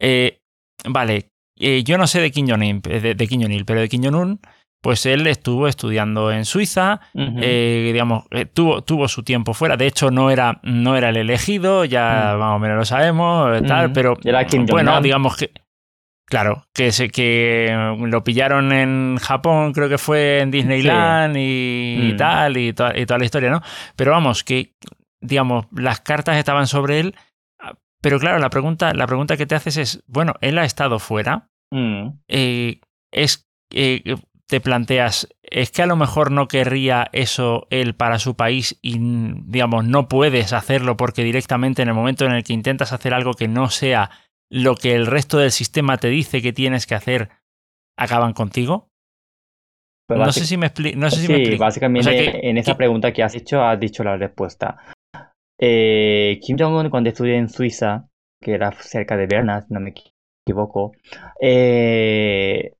eh, vale, eh, yo no sé de Kim Jong-il, de, pero de Kim Jong-un, pues él estuvo estudiando en Suiza, eh, digamos, tuvo, tuvo su tiempo fuera. De hecho, no era, no era el elegido, ya más o menos lo sabemos, tal, pero bueno, digamos que. Claro, que, se, que lo pillaron en Japón, creo que fue en Disneyland y, tal, y, y toda la historia, ¿no? Pero vamos, que digamos, las cartas estaban sobre él, pero claro, la pregunta, la pregunta que te haces es, bueno, él ha estado fuera, mm. eh, es, eh, te planteas, es que a lo mejor no querría eso él para su país y, digamos, no puedes hacerlo porque directamente en el momento en el que intentas hacer algo que no sea lo que el resto del sistema te dice que tienes que hacer, acaban contigo. no sé si me, explico. No sé sí, básicamente en esa pregunta que has hecho has dicho la respuesta. Eh, Kim Jong-un cuando estudié en Suiza, que era cerca de Berna, si no me equivoco, eh,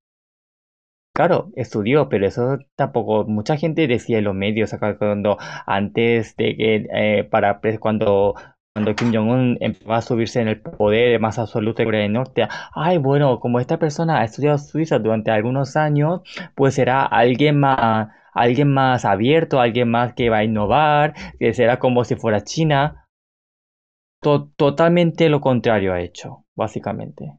claro, estudió, pero eso tampoco, mucha gente decía en los medios, cuando antes de que, eh, para cuando cuando Kim Jong-un empezó a subirse en el poder más absoluto de Corea del Norte, ay, bueno, como esta persona ha estudiado Suiza durante algunos años, pues será alguien más, alguien más abierto, alguien más que va a innovar, que será como si fuera China. totalmente lo contrario ha hecho, básicamente.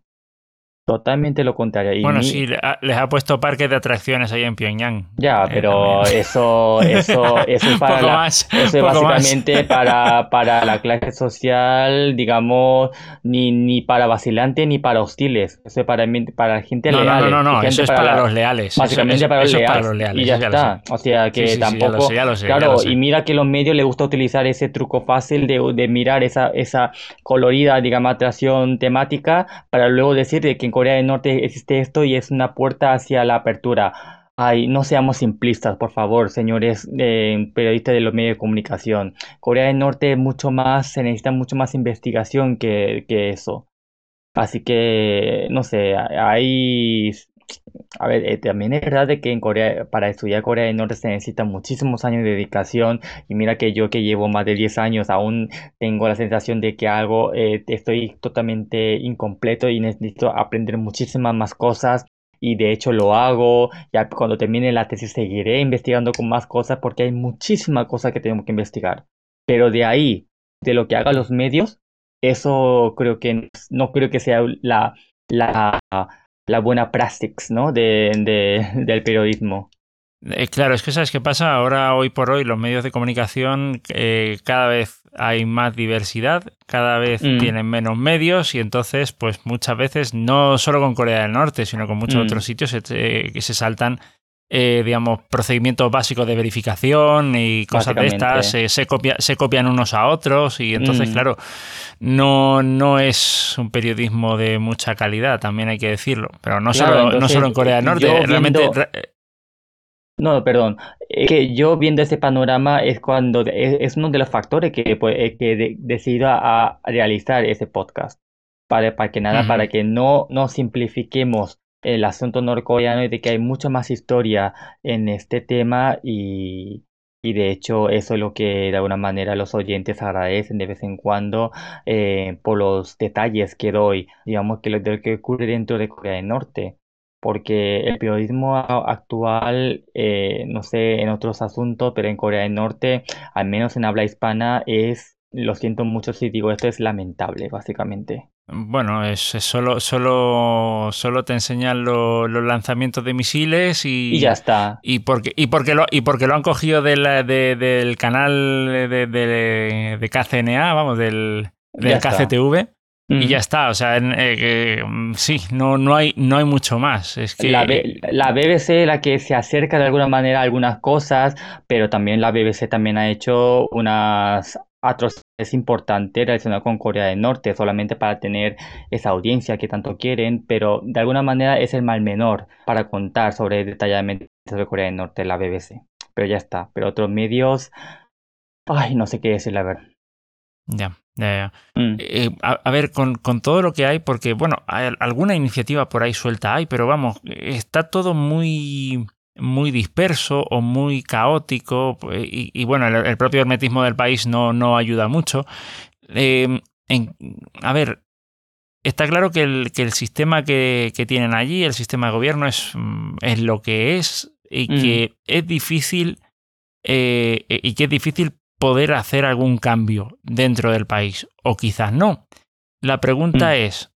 Totalmente lo contrario. bueno, sí, les ha puesto parques de atracciones ahí en Pyongyang. Ya, eh, pero eso, eso, eso es para eso es básicamente para, para la clase social, digamos, ni, ni para vacilante ni para hostiles. Eso es para, para la gente no, leal. No, no, no, eso es para, los leales. Básicamente para, los leales, Y ya está. O sea que tampoco. claro, y mira que los medios les gusta utilizar ese truco fácil de, de mirar esa, esa colorida, digamos, atracción temática para luego decir de que en Corea del Norte existe esto y es una puerta hacia la apertura. Ay, no seamos simplistas, por favor, señores eh, periodistas de los medios de comunicación. Corea del Norte mucho más, se necesita mucho más investigación que, que eso. Así que, no sé, hay... A ver, eh, también es verdad de que en Corea, para estudiar Corea del Norte se necesita muchísimos años de dedicación y mira que yo que llevo más de 10 años aún tengo la sensación de que algo eh, estoy totalmente incompleto y necesito aprender muchísimas más cosas y de hecho lo hago. Ya cuando termine la tesis seguiré investigando con más cosas porque hay muchísimas cosas que tenemos que investigar. Pero de ahí, de lo que hagan los medios, eso creo que no creo que sea la, la la buena praxis ¿no? de, del periodismo. Eh, claro, es que sabes qué pasa ahora, hoy por hoy, los medios de comunicación eh, cada vez hay más diversidad, cada vez mm. tienen menos medios y entonces, pues muchas veces, no solo con Corea del Norte, sino con muchos mm. otros sitios eh, que se saltan eh, digamos, procedimientos básicos de verificación y cosas de estas, se, se copian unos a otros y entonces, mm. claro, no, no es un periodismo de mucha calidad, también hay que decirlo, pero no, solo, no solo en Corea del Norte, realmente... No, perdón. que yo viendo ese panorama es cuando es, uno de los factores que, pues, que decido a, realizar ese podcast. Para, para que nada, para que no, no simplifiquemos el asunto norcoreano y de que hay mucha más historia en este tema y, y de hecho eso es lo que de alguna manera los oyentes agradecen de vez en cuando eh, por los detalles que doy, digamos que lo que ocurre dentro de Corea del Norte. Porque el periodismo actual, eh, no sé en otros asuntos, pero en Corea del Norte, al menos en habla hispana, es, lo siento mucho si digo esto, es lamentable, básicamente. Bueno, es, solo, solo, solo te enseñan los lanzamientos de misiles y, y ya está. Y porque, y porque, lo, y porque lo han cogido de del canal de, de, KCNA, vamos, del, del KCTV. Y ya está, o sea, eh, sí, no, no, hay, no hay mucho más. Es que... la, la BBC la que se acerca de alguna manera a algunas cosas, pero también la BBC también ha hecho unas es importante relacionado con Corea del Norte, solamente para tener esa audiencia que tanto quieren, pero de alguna manera es el mal menor para contar sobre detalladamente sobre Corea del Norte, la BBC. Pero ya está. Pero otros medios, ay, no sé qué decir, la verdad. Ya, ya, ya. Mm. Eh, a, ver, con, con, todo lo que hay, porque, bueno, alguna iniciativa por ahí suelta hay, pero vamos, está todo muy muy disperso o muy caótico y, bueno, el, propio hermetismo del país no, no ayuda mucho. Em, a ver, está claro que el, que el sistema que, tienen allí, el sistema de gobierno es, mm, es lo que es y que es difícil eh, y que es difícil poder hacer algún cambio dentro del país o quizás no. La pregunta mm. es,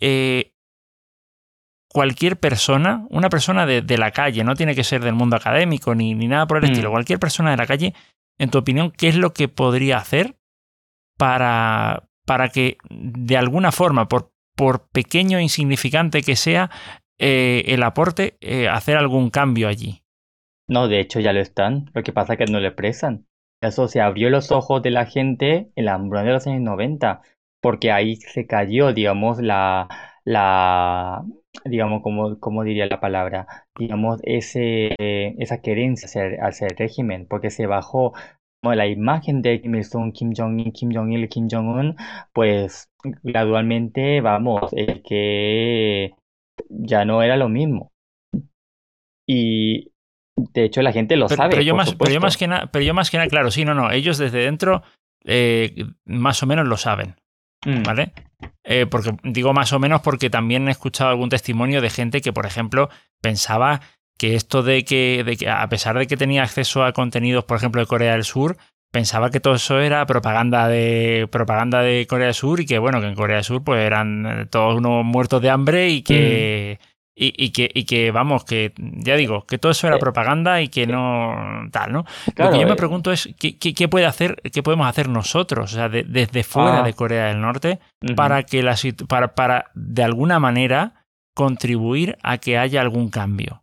eh, cualquier persona, una persona de, la calle, no tiene que ser del mundo académico ni, ni nada por el mm. estilo, cualquier persona de la calle, en tu opinión, ¿qué es lo que podría hacer para, para que de alguna forma, por, por pequeño e insignificante que sea, eh, el aporte, eh, hacer algún cambio allí? No, de hecho ya lo están, lo que pasa es que no le expresan. Eso se abrió los ojos de la gente en la hambruna de los años 90, porque ahí se cayó, digamos, la, la, digamos, como, como diría la palabra, digamos, ese, esa querencia hacia, el régimen, porque se bajó la imagen de Kim Il-sung, Kim Jong-un, Kim Jong-il, Kim Jong-un, pues gradualmente, vamos, el que ya no era lo mismo. Y de hecho la gente lo sabe. Pero yo, más, pero yo, más, que nada, pero yo más que nada, claro, sí, no, no, ellos desde dentro eh, más o menos lo saben. Mm. ¿Vale? Eh, porque digo más o menos porque también he escuchado algún testimonio de gente que, por ejemplo, pensaba que esto de que, de que, a pesar de que tenía acceso a contenidos, por ejemplo, de Corea del Sur, pensaba que todo eso era propaganda de propaganda de Corea del Sur y que bueno, que en Corea del Sur pues eran todos unos muertos de hambre y que mm. Y, que, y que, vamos, que ya digo, que todo eso era eh, propaganda y que no tal, ¿no? Lo que yo me eh. pregunto es, ¿qué, qué, puede hacer, qué podemos hacer nosotros, o sea, desde fuera ah. de Corea del Norte, para que la para, para de alguna manera contribuir a que haya algún cambio?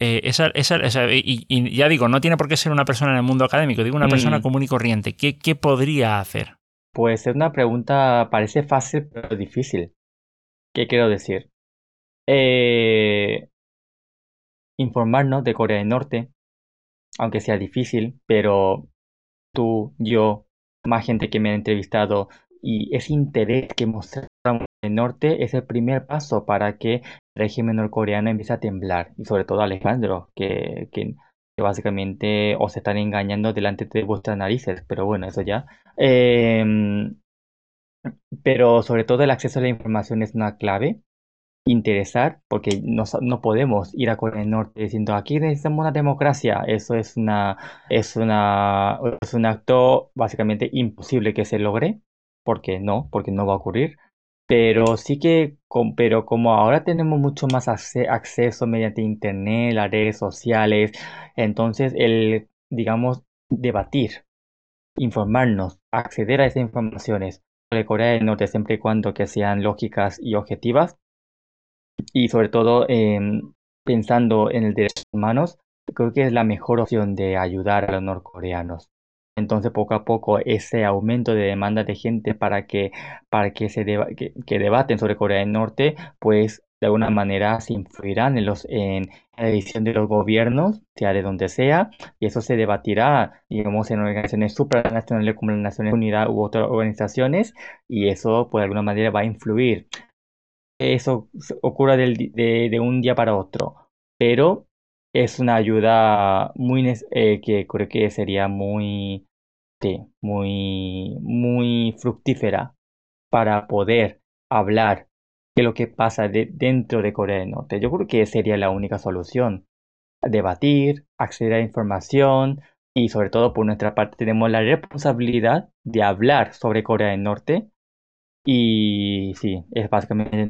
Eh, esa, esa, y, ya digo, no tiene por qué ser una persona en el mundo académico, digo una persona mm. común y corriente. ¿Qué, ¿Qué podría hacer? Pues es una pregunta, parece fácil, pero difícil. ¿Qué quiero decir? Eh, informarnos de Corea del Norte, aunque sea difícil, pero tú, yo, más gente que me ha entrevistado y ese interés que mostramos en el norte es el primer paso para que el régimen norcoreano empiece a temblar y sobre todo Alejandro, que, que, básicamente os están engañando delante de vuestras narices, pero bueno, eso ya. Em, pero sobre todo el acceso a la información es una clave interesar, porque no, no podemos ir a Corea del Norte diciendo aquí necesitamos una democracia. Eso es una es una es un acto básicamente imposible que se logre, porque no, porque no va a ocurrir. Pero sí que, pero como ahora tenemos mucho más acceso mediante internet, las redes sociales, entonces el, digamos, debatir, informarnos, acceder a esas informaciones sobre Corea del Norte siempre y cuando que sean lógicas y objetivas, y sobre todo em, pensando en el derecho humanos, creo que es la mejor opción de ayudar a los norcoreanos. Entonces, poco a poco, ese aumento de demanda de gente para que, para que se que, debaten sobre Corea del Norte, pues de alguna manera se influirán en, los, en la decisión de los gobiernos, sea de donde sea, y eso se debatirá, digamos, en organizaciones supranacionales como las Naciones Unidas u otras organizaciones, y eso, pues, de alguna manera va a influir eso ocurra de, un día para otro, pero es una ayuda muy eh, que creo que sería muy, muy, muy fructífera para poder hablar de lo que pasa dentro de Corea del Norte. Yo creo que sería la única solución. Debatir, acceder a información y sobre todo por nuestra parte tenemos la responsabilidad de hablar sobre Corea del Norte y sí, es básicamente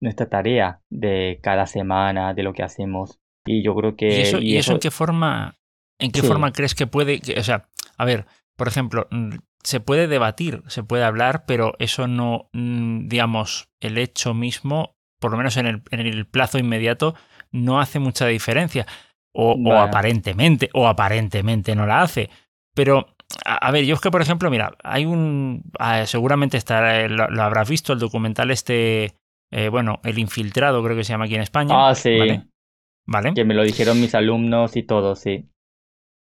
nuestra tarea de cada semana, de lo que hacemos. Y yo creo que... ¿Y eso, en qué forma, en qué forma crees que puede... o sea, a ver, por ejemplo, mm, se puede debatir, se puede hablar, pero eso no, mm, digamos, el hecho mismo, por lo menos en el, en el plazo inmediato, no hace mucha diferencia. O, o, aparentemente, o aparentemente no la hace. Pero a, ver, yo es que, por ejemplo, mira, hay un. Ah, seguramente estará, lo, habrás visto, el documental este. Eh, bueno, El Infiltrado, creo que se llama aquí en España. Ah, sí. ¿Vale? Que me lo dijeron mis alumnos y todo, sí.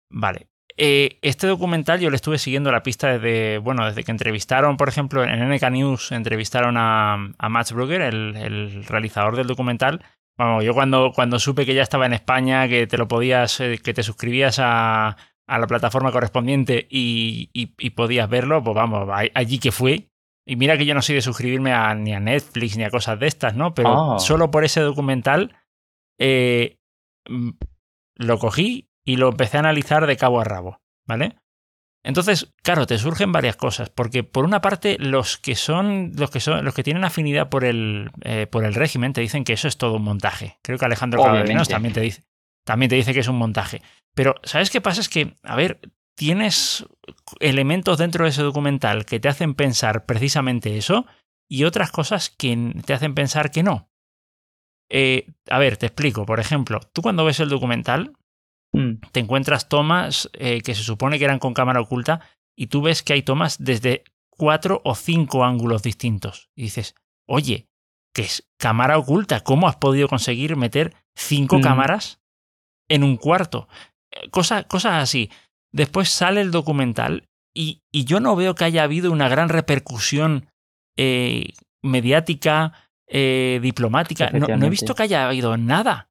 Vale. Eh, este documental yo le estuve siguiendo la pista desde, bueno, desde que entrevistaron, por ejemplo, en NK News entrevistaron a, a Max Brugger, el, el, realizador del documental. Vamos, yo cuando, cuando supe que ya estaba en España, que te lo podías, eh, que te suscribías a, a la plataforma correspondiente y, y, podías verlo, pues vamos, allí que fue. Y mira que yo no soy de suscribirme a, ni a Netflix ni a cosas de estas, ¿no? Pero ah. solo por ese documental eh, mm, lo cogí y lo empecé a analizar de cabo a rabo, ¿vale? Entonces, claro, te surgen varias cosas, porque por una parte los que son los que son los que tienen afinidad por el eh, por el régimen te dicen que eso es todo un montaje. Creo que Alejandro Caballeros también te dice también te dice que es un montaje. Pero ¿sabes qué pasa? Es que, a ver, tienes elementos dentro de ese documental que te hacen pensar precisamente eso y otras cosas que te hacen pensar que no. Eh, a ver, te explico. Por ejemplo, tú cuando ves el documental, mm. te encuentras tomas eh, que se supone que eran con cámara oculta y tú ves que hay tomas desde cuatro o cinco ángulos distintos. Y dices, oye, ¿qué es cámara oculta? ¿Cómo has podido conseguir meter cinco mm. cámaras en un cuarto? Eh, cosas, cosas así. Después sale el documental y, y, yo no veo que haya habido una gran repercusión mediática eh, diplomática. No, he visto que haya habido nada.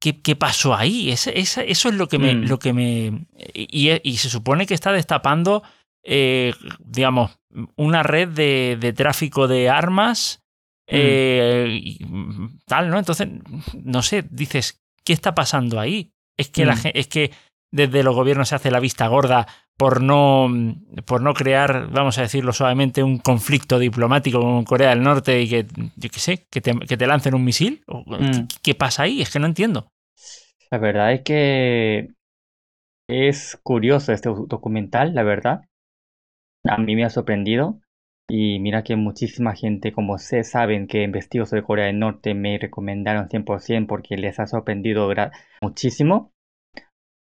¿Qué, qué pasó ahí? eso es lo que me. Mm. Lo que me y, se supone que está destapando, eh, digamos, una red de, de tráfico de armas. Mm. Eh, tal, ¿no? Entonces, no sé, dices, ¿qué está pasando ahí? Es que, la, mm. es que desde los gobiernos se hace la vista gorda por no, por no crear, vamos a decirlo suavemente, un conflicto diplomático con Corea del Norte y que, yo qué sé, que te, que te lancen un misil? Mm. ¿Qué, pasa ahí? Es que no entiendo. La verdad es que es curioso este documental, la verdad. A mí me ha sorprendido. Y mira que muchísima gente, como sé, saben que investigo sobre Corea del Norte, me recomendaron 100% porque les ha sorprendido muchísimo.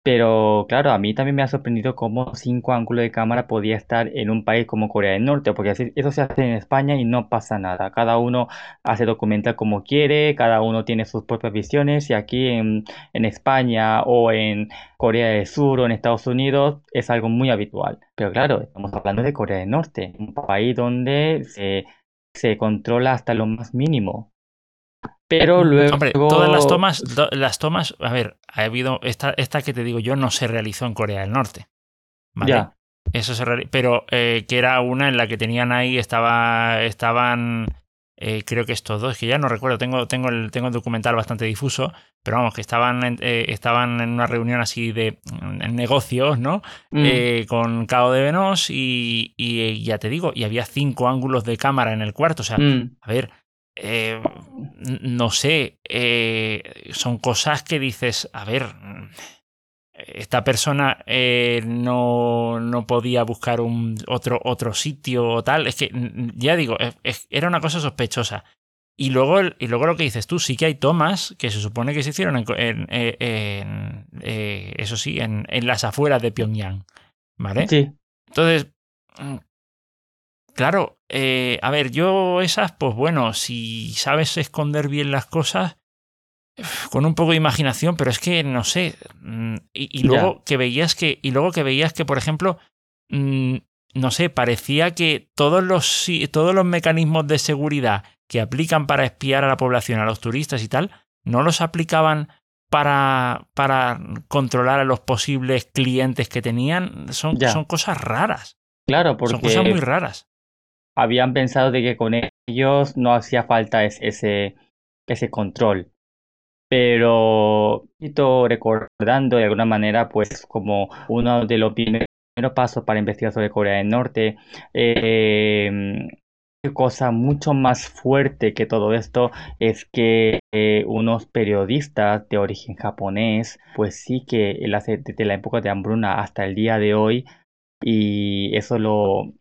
Pero claro, a mí también me ha sorprendido cómo cinco ángulos de cámara podía estar en un país como Corea del Norte, porque eso se hace en España y no pasa nada. Cada uno hace documental como quiere, cada uno tiene sus propias visiones y aquí en, España o en Corea del Sur o en Estados Unidos es algo muy habitual. Pero claro, estamos hablando de Corea del Norte, un país donde se controla hasta lo más mínimo. Pero luego. Hombre, todas las tomas, las tomas, a ver, ha habido. Esta, esta que te digo yo no se realizó en Corea del Norte. ¿vale? Ya. Eso se pero eh, que era una en la que tenían ahí, estaba, estaban, eh, creo que estos dos, que ya no recuerdo, tengo, tengo, el, tengo el documental bastante difuso, pero vamos, que estaban, en, eh, estaban en una reunión así de en negocios, ¿no? Mm. con Cao de Venos y, y, ya te digo, y había cinco ángulos de cámara en el cuarto, o sea, mm. a ver, eh, no sé, eh, son cosas que dices, a ver, esta persona eh, no, no, podía buscar un otro, otro sitio o tal. Es que, ya digo, era una cosa sospechosa. Y luego, y luego lo que dices tú, sí que hay tomas que se supone que se hicieron en, en, eso sí, en, en, las afueras de Pyongyang. ¿Vale? Sí. Entonces, Claro, eh, a ver, yo esas, pues bueno, si sabes esconder bien las cosas, con un poco de imaginación, pero es que no sé. Mm, y, luego que veías que. Y luego que veías que, por ejemplo, mm, no sé, parecía que todos los, todos los mecanismos de seguridad que aplican para espiar a la población, a los turistas y tal, no los aplicaban para, para controlar a los posibles clientes que tenían. Son, son cosas raras. Claro, porque. Son cosas muy raras habían pensado de que con ellos no hacía falta ese, ese control. Pero recordando de alguna manera, pues como uno de los primeros pasos para investigar sobre Corea del Norte, eh, cosa mucho más fuerte que todo esto es que eh, unos periodistas de origen japonés, pues sí que desde la época de hambruna hasta el día de hoy, y eso lo,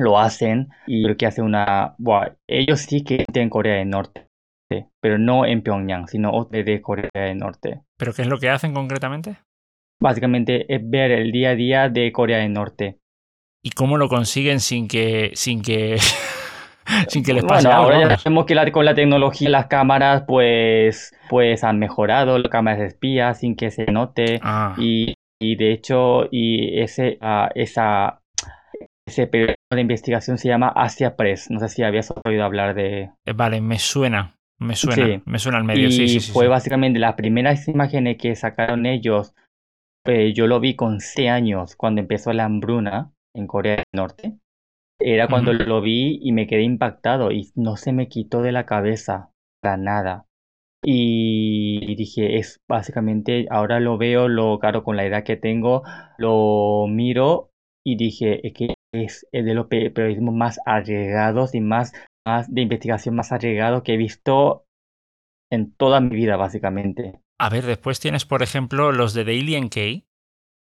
lo hacen y creo que hace una... Bueno, ellos sí que en Corea del Norte, pero no en Pyongyang, sino de Corea del Norte. ¿Pero qué es lo que hacen concretamente? básicamente es ver el día a día de Corea del Norte. ¿Y cómo lo consiguen sin que, sin que, sin que les pase bueno, Ahora ya sabemos que con la tecnología las cámaras pues, pues han mejorado, las cámaras de espía sin que se note ah. y, y, de hecho y ese, uh, esa, ese periodo de investigación se llama Asia Press. No sé si habías oído hablar de... Eh, vale, me suena. Me suena, me suena al medio, y sí, sí, fue básicamente las primeras imágenes que sacaron ellos. Eh, yo lo vi con 6 años cuando empezó la hambruna en Corea del Norte. Era cuando lo vi y me quedé impactado y no se me quitó de la cabeza para nada. Y dije, es básicamente, ahora lo veo, lo claro, con la edad que tengo, lo miro y dije, es que es, de los periodismos más arriesgados y más, más de investigación más arriesgados que he visto en toda mi vida, básicamente. A ver, después tienes, por ejemplo, los de Daily NK,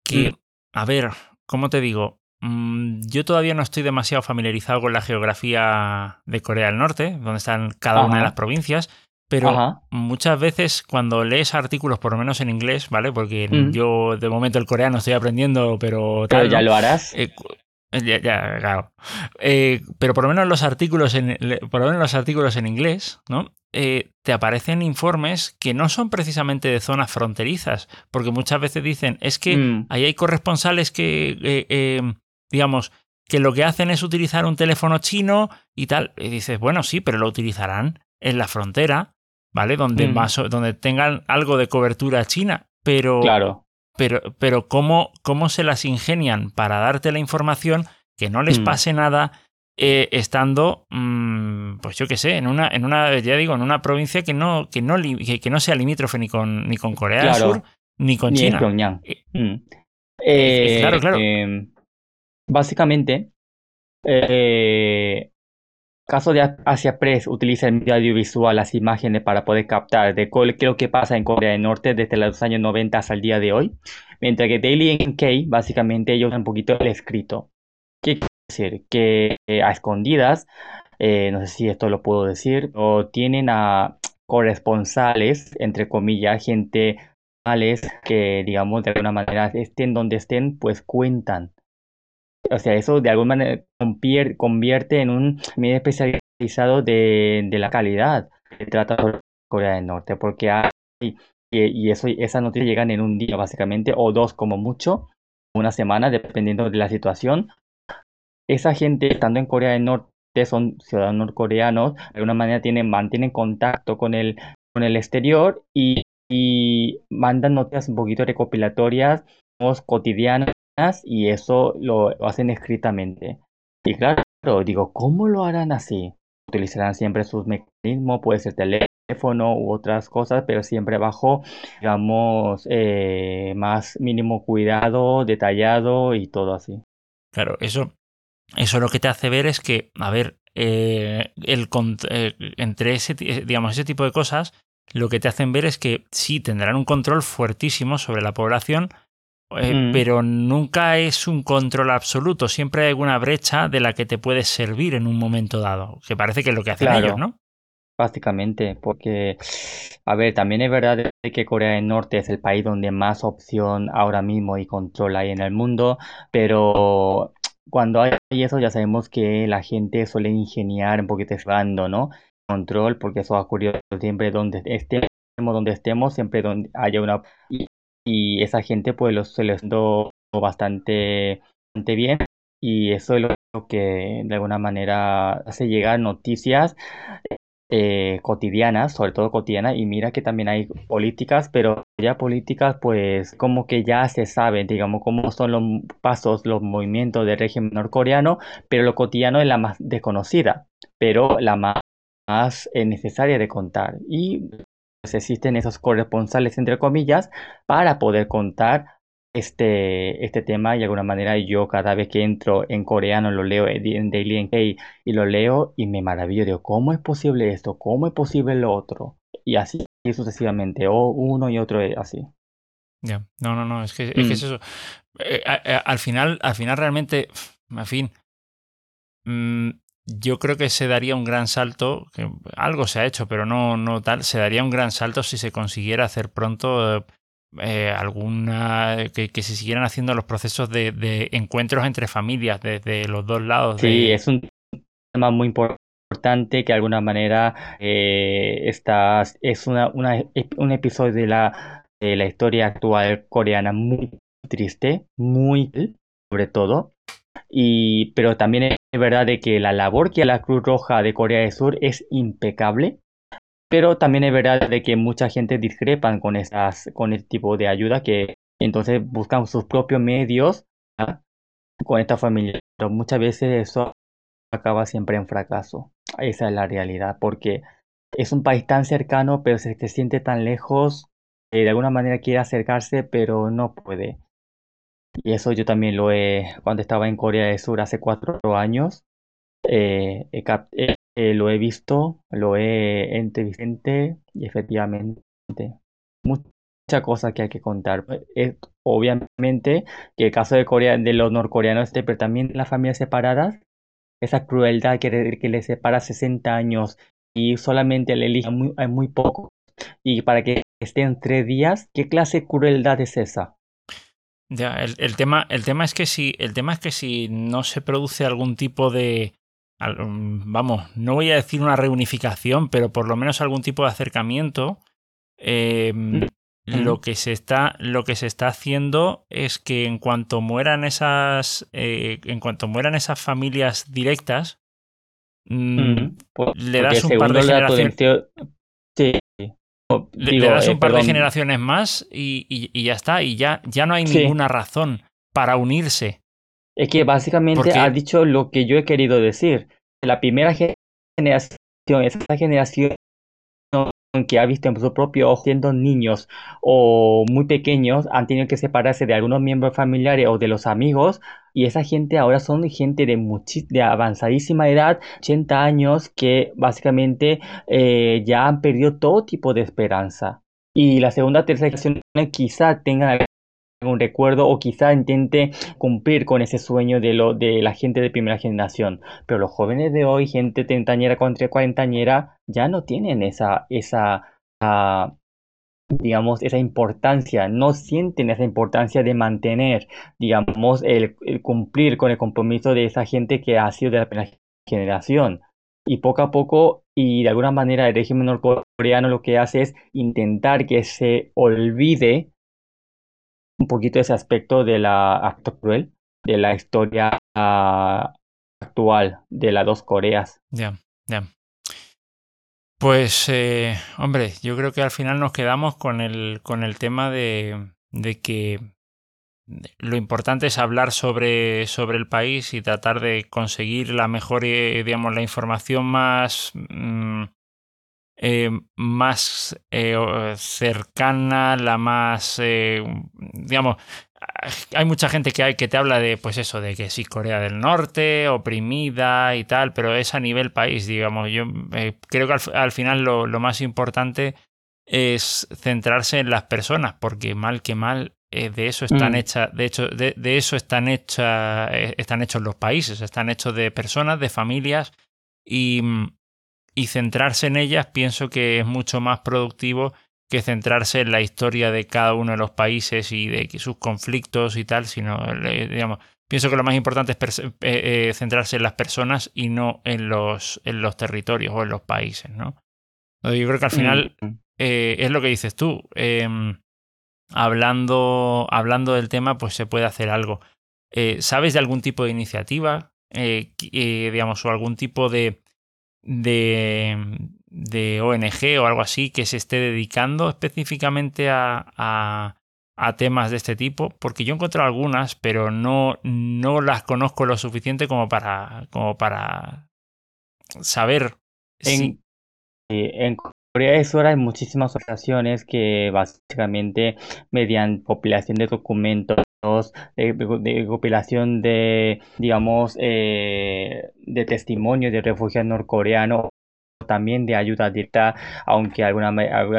que, mm. a ver, ¿cómo te digo? Mm, yo todavía no estoy demasiado familiarizado con la geografía de Corea del Norte, donde están cada una de las provincias, pero muchas veces cuando lees artículos, por lo menos en inglés, ¿vale? Porque mm. yo de momento el coreano estoy aprendiendo, pero... Tal, ya lo harás. Eh, ya, ya, claro. Eh, pero por lo menos los artículos en, por lo menos los artículos en inglés, ¿no? Eh, te aparecen informes que no son precisamente de zonas fronterizas, porque muchas veces dicen, es que ahí hay corresponsales que digamos, que lo que hacen es utilizar un teléfono chino y tal. Y dices, bueno, sí, pero lo utilizarán en la frontera, ¿vale? Donde, mm. más, donde tengan algo de cobertura china. Pero, claro. Pero, pero ¿cómo, ¿cómo se las ingenian para darte la información que no les mm. pase nada eh, estando, mm, pues yo qué sé, en una, en una, ya digo, en una provincia que no, que no, que, no sea limítrofe ni con, ni con Corea del Sur ni con China. Eh, eh, claro, claro. Em, Básicamente, eh, caso de Asia Press utiliza el medio audiovisual, las imágenes para poder captar de lo que pasa en Corea del Norte desde los años 90 hasta el día de hoy, mientras que Daily NK básicamente ellos un poquito el escrito. ¿Qué quiere decir? Que eh, a escondidas, eh, no sé si esto lo puedo decir, o tienen a corresponsales, entre comillas, gente que digamos de alguna manera estén donde estén, pues cuentan o sea, eso de alguna manera convierte en un medio especializado de, la calidad que trata de Corea del Norte, porque hay, y, eso, esas noticias llegan en un día básicamente, o dos como mucho, una semana, dependiendo de la situación. Esa gente, estando en Corea del Norte, son ciudadanos norcoreanos, de alguna manera tienen, mantienen contacto con el, con el exterior y, y mandan noticias un poquito recopilatorias, cotidianas y eso lo, hacen escritamente. Y claro, digo, ¿cómo lo harán así? Utilizarán siempre sus mecanismos, puede ser teléfono u otras cosas, pero siempre bajo, digamos, eh, más mínimo cuidado, detallado y todo así. Claro, eso, eso lo que te hace ver es que, a ver, eh, el, eh, entre ese, digamos, ese tipo de cosas, lo que te hacen ver es que sí tendrán un control fuertísimo sobre la población, eh, mm. pero nunca es un control absoluto. Siempre hay alguna brecha de la que te puedes servir en un momento dado, que parece que es lo que hacen ellos, ¿no? Básicamente, porque, a ver, también es verdad que Corea del Norte es el país donde más opción ahora mismo y control hay en el mundo, pero cuando hay eso ya sabemos que la gente suele ingeniar un poquito bando, ¿no? Control, porque eso ha ocurrido siempre donde estemos, donde estemos, siempre donde haya una y esa gente pues lo, se les bastante, bastante bien y eso es lo que de alguna manera hace llegar noticias eh, cotidianas, sobre todo cotidianas, y mira que también hay políticas, pero ya políticas pues como que ya se sabe, digamos, cómo son los pasos, los movimientos del régimen norcoreano, pero lo cotidiano es la más desconocida, pero la más, más eh, necesaria de contar. Y existen esos corresponsales, entre comillas, para poder contar este, este tema y de alguna manera yo cada vez que entro en coreano lo leo en Daily NK y lo leo y me maravillo, digo, ¿cómo es posible esto? ¿Cómo es posible lo otro? Y así sucesivamente, o uno y otro así. Ya, no, no, no, es que, es, mm. eso. Eh, al final, al final realmente, en fin, mm, yo creo que se daría un gran salto, que algo se ha hecho, pero no, no tal, se daría un gran salto si se consiguiera hacer pronto, eh, alguna que, se siguieran haciendo los procesos de, encuentros entre familias desde los dos lados. Sí, es un tema muy importante que de alguna manera eh, es una, un episodio de la, de la historia actual coreana muy triste, muy sobre todo. Y, pero también es verdad de que la labor que la Cruz Roja de Corea del Sur es impecable pero también es verdad de que mucha gente discrepan con, estas, con este tipo de ayuda que entonces buscan sus propios medios con esta familia. Pero muchas veces eso acaba siempre en fracaso. Esa es la realidad, porque es un país tan cercano, pero se, siente tan lejos, que de alguna manera quiere acercarse, pero no puede. Y eso yo también lo he, cuando estaba en Corea del Sur hace cuatro años, eh, eh, lo he visto, lo he entrevistado y efectivamente mucha cosa que hay que contar. Es, obviamente que el caso de Corea, de los norcoreanos, este, pero también las familias separadas, esa crueldad que, que les separa 60 años y solamente le eligen muy, muy poco y para que estén tres días, ¿qué clase de crueldad es esa? Ya, el, tema, el tema es que si, el tema es que si no se produce algún tipo de vamos, no voy a decir una reunificación, pero por lo menos algún tipo de acercamiento, em, mm, lo, que se está, lo que se está haciendo es que en cuanto mueran esas, eh, en cuanto mueran esas familias directas, mm, le das un par de generaciones. Le, das un par de generaciones más y, ya está, y ya, ya no hay ninguna razón para unirse. Es que básicamente ha dicho lo que yo he querido decir. La primera generación, esa generación que ha visto en su propio ojo siendo niños o muy pequeños han tenido que separarse de algunos miembros familiares o de los amigos y esa gente ahora son gente de, de avanzadísima edad, 80 años que básicamente eh, ya han perdido todo tipo de esperanza. Y la segunda, tercera generación quizá tengan un recuerdo o quizá intente cumplir con ese sueño de, lo, de la gente de primera generación. Pero los jóvenes de hoy, gente treintañera contra cuarentañera, ya no tienen esa, esa, ah, digamos, esa importancia, no sienten esa importancia de mantener, digamos, el, cumplir con el compromiso de esa gente que ha sido de la primera generación. Y poco a poco, y de alguna manera, el régimen norcoreano lo que hace es intentar que se olvide un poquito ese aspecto de la acto cruel, de la historia ah, actual de las dos Coreas. Ya, ya. Pues, eh, hombre, yo creo que al final nos quedamos con el, con el tema de, de que lo importante es hablar sobre, sobre, el país y tratar de conseguir la mejor, eh, digamos, la información más mm, eh, más cercana, la más, digamos, hay mucha gente que, hay, que te habla de, pues eso, de que sí, Corea del Norte, oprimida y tal, pero es a nivel país, digamos. Yo creo que al, final lo, más importante es centrarse en las personas, porque mal que mal, de eso están mm. hechas, de hecho, de, de eso están hechas, están hechos los países, están hechos de personas, de familias, y, y centrarse en ellas pienso que es mucho más productivo que centrarse en la historia de cada uno de los países y de sus conflictos y tal, sino, digamos, pienso que lo más importante es eh, eh, centrarse en las personas y no en los, en los territorios o en los países, ¿no? Yo creo que al final mm. eh, es lo que dices tú. Em, hablando, hablando del tema, pues se puede hacer algo. ¿Sabes de algún tipo de iniciativa, digamos, o algún tipo de, de, de ONG o algo así que se esté dedicando específicamente a, a, temas de este tipo, porque yo he encontrado algunas, pero no, no las conozco lo suficiente como para, como para saber. En, en Corea del Sur hay muchísimas organizaciones que básicamente mediante compilación de documentos de, de, compilación de, digamos, eh, de testimonio de refugiados norcoreanos también de ayuda directa, aunque alguna,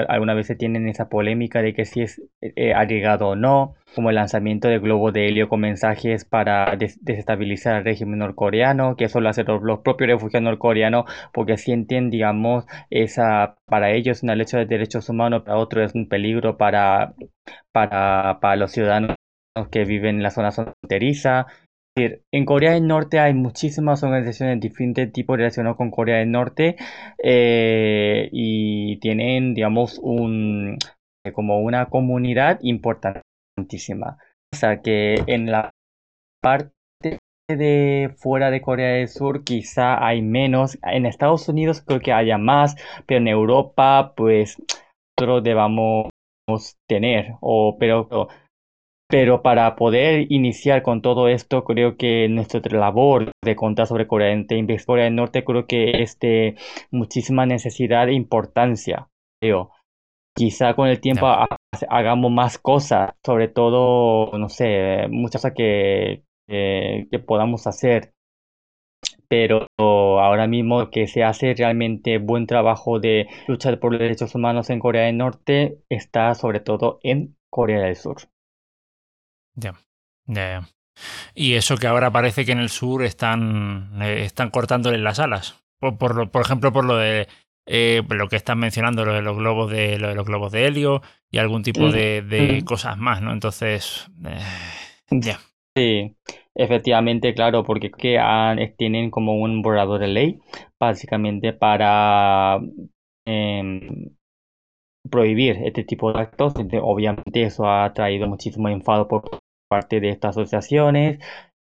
alguna vez tienen esa polémica de que si es eh, arriesgado o no, como el lanzamiento de globos de helio con mensajes para desestabilizar el régimen norcoreano, que eso lo hacen los, propios refugiados norcoreanos porque sienten, digamos, esa para ellos una leche de derechos humanos, para otros es un peligro para, para, para los ciudadanos que viven en la zona fronteriza en Corea del Norte hay muchísimas organizaciones de diferentes tipos relacionadas con Corea del Norte eh, y tienen, digamos, un, como una comunidad importantísima. O sea que en la parte de fuera de Corea del Sur quizá hay menos. En Estados Unidos creo que haya más, pero en Europa pues nosotros debamos tener. O, pero pero para poder iniciar con todo esto, creo que nuestra labor de contar sobre Corea del Norte, Corea del Norte, creo que es de muchísima necesidad e importancia. Creo. Quizá con el tiempo hagamos más cosas, sobre todo, no sé, muchas cosas que, que podamos hacer. Pero ahora mismo que se hace realmente buen trabajo de luchar por los derechos humanos en Corea del Norte está sobre todo en Corea del Sur. Ya, ya, Y eso que ahora parece que en el sur están, eh, están cortándole las alas. Por, por, por ejemplo, por lo de eh, lo que están mencionando, lo de los globos de, lo de los globos de helio y algún tipo de, de cosas más, ¿no? Entonces, eh, ya. Sí, efectivamente, claro, porque que han, tienen como un borrador de ley, básicamente para em, prohibir este tipo de actos. Obviamente eso ha traído muchísimo enfado por parte de estas asociaciones,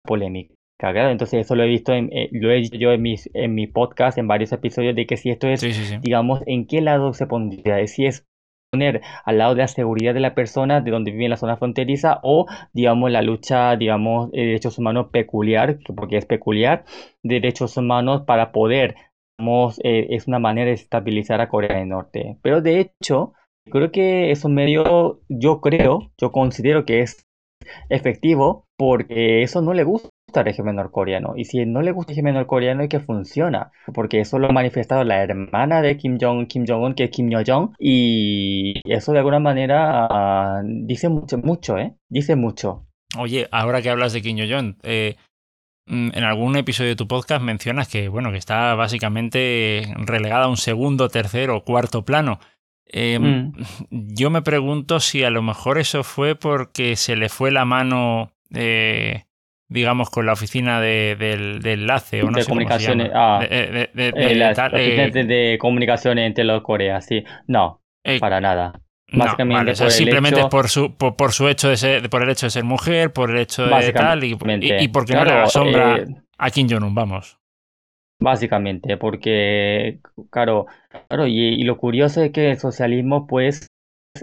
polémica. Entonces eso lo he visto, en, eh, lo he dicho yo en, mis, en mi podcast, en varios episodios, de que si esto es, digamos, en qué lado se pondría, si es poner al lado de la seguridad de la persona de donde vive en la zona fronteriza o digamos la lucha digamos de derechos humanos peculiar porque es peculiar derechos humanos para poder digamos eh, es una manera de estabilizar a Corea del Norte. Pero de hecho creo que es un medio yo creo yo considero que es efectivo porque eso no le gusta al régimen norcoreano. Y si no le gusta el régimen norcoreano es que funciona, porque eso lo ha manifestado la hermana de Kim Jong, Kim Jong-un, que es Kim Yo-jong, y eso de alguna manera ah, dice mucho, mucho, ¿eh? Dice mucho. Oye, ahora que hablas de Kim Yo-jong, eh, mm, en algún episodio de tu podcast mencionas que, bueno, que está básicamente relegada a un segundo, tercero o cuarto plano. Em, mm. Yo me pregunto si a lo mejor eso fue porque se le fue la mano, eh, digamos, con la oficina de, del, enlace o no de comunicaciones, ah, de, de, de, comunicaciones entre los Coreas, sí. No, eh, para nada. Básicamente simplemente por su por, su hecho de ser, por el hecho de ser mujer, por el hecho de tal y, y, porque no le sombra eh, a Kim Jong Un, vamos. Básicamente, porque, claro, claro y, lo curioso es que el socialismo, pues,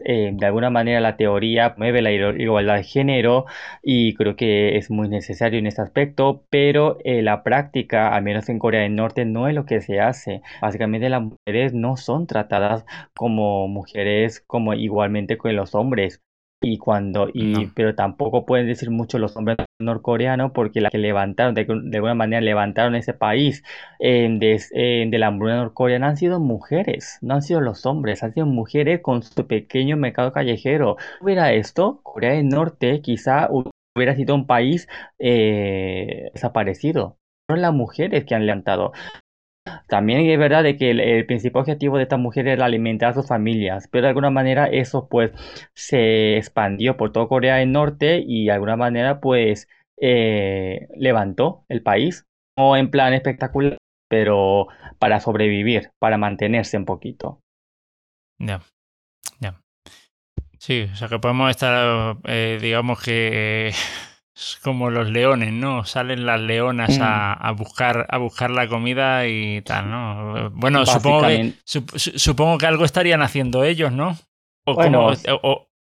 eh, de alguna manera la teoría mueve la igualdad de género y creo que es muy necesario en este aspecto, pero eh, la práctica, al menos en Corea del Norte, no es lo que se hace. Básicamente las mujeres no son tratadas como mujeres como igualmente con los hombres y cuando y pero tampoco pueden decir mucho los hombres norcoreanos porque las que levantaron de, alguna manera levantaron ese país de, la hambruna norcoreana han sido mujeres no han sido los hombres han sido mujeres con su pequeño mercado callejero. Hubiera esto Corea del Norte quizá hubiera sido un país eh, desaparecido. Son las mujeres que han levantado también es verdad de que el, principal objetivo de estas mujeres era alimentar a sus familias, pero de alguna manera eso pues se expandió por toda Corea del Norte y de alguna manera pues eh, levantó el país, no en plan espectacular, pero para sobrevivir, para mantenerse un poquito. Ya, ya. Sí, o sea que podemos estar, eh, digamos que como los leones, ¿no? Salen las leonas mm. a, buscar, a buscar la comida y tal, ¿no? Bueno, supongo que, supongo que algo estarían haciendo ellos, ¿no? O, bueno,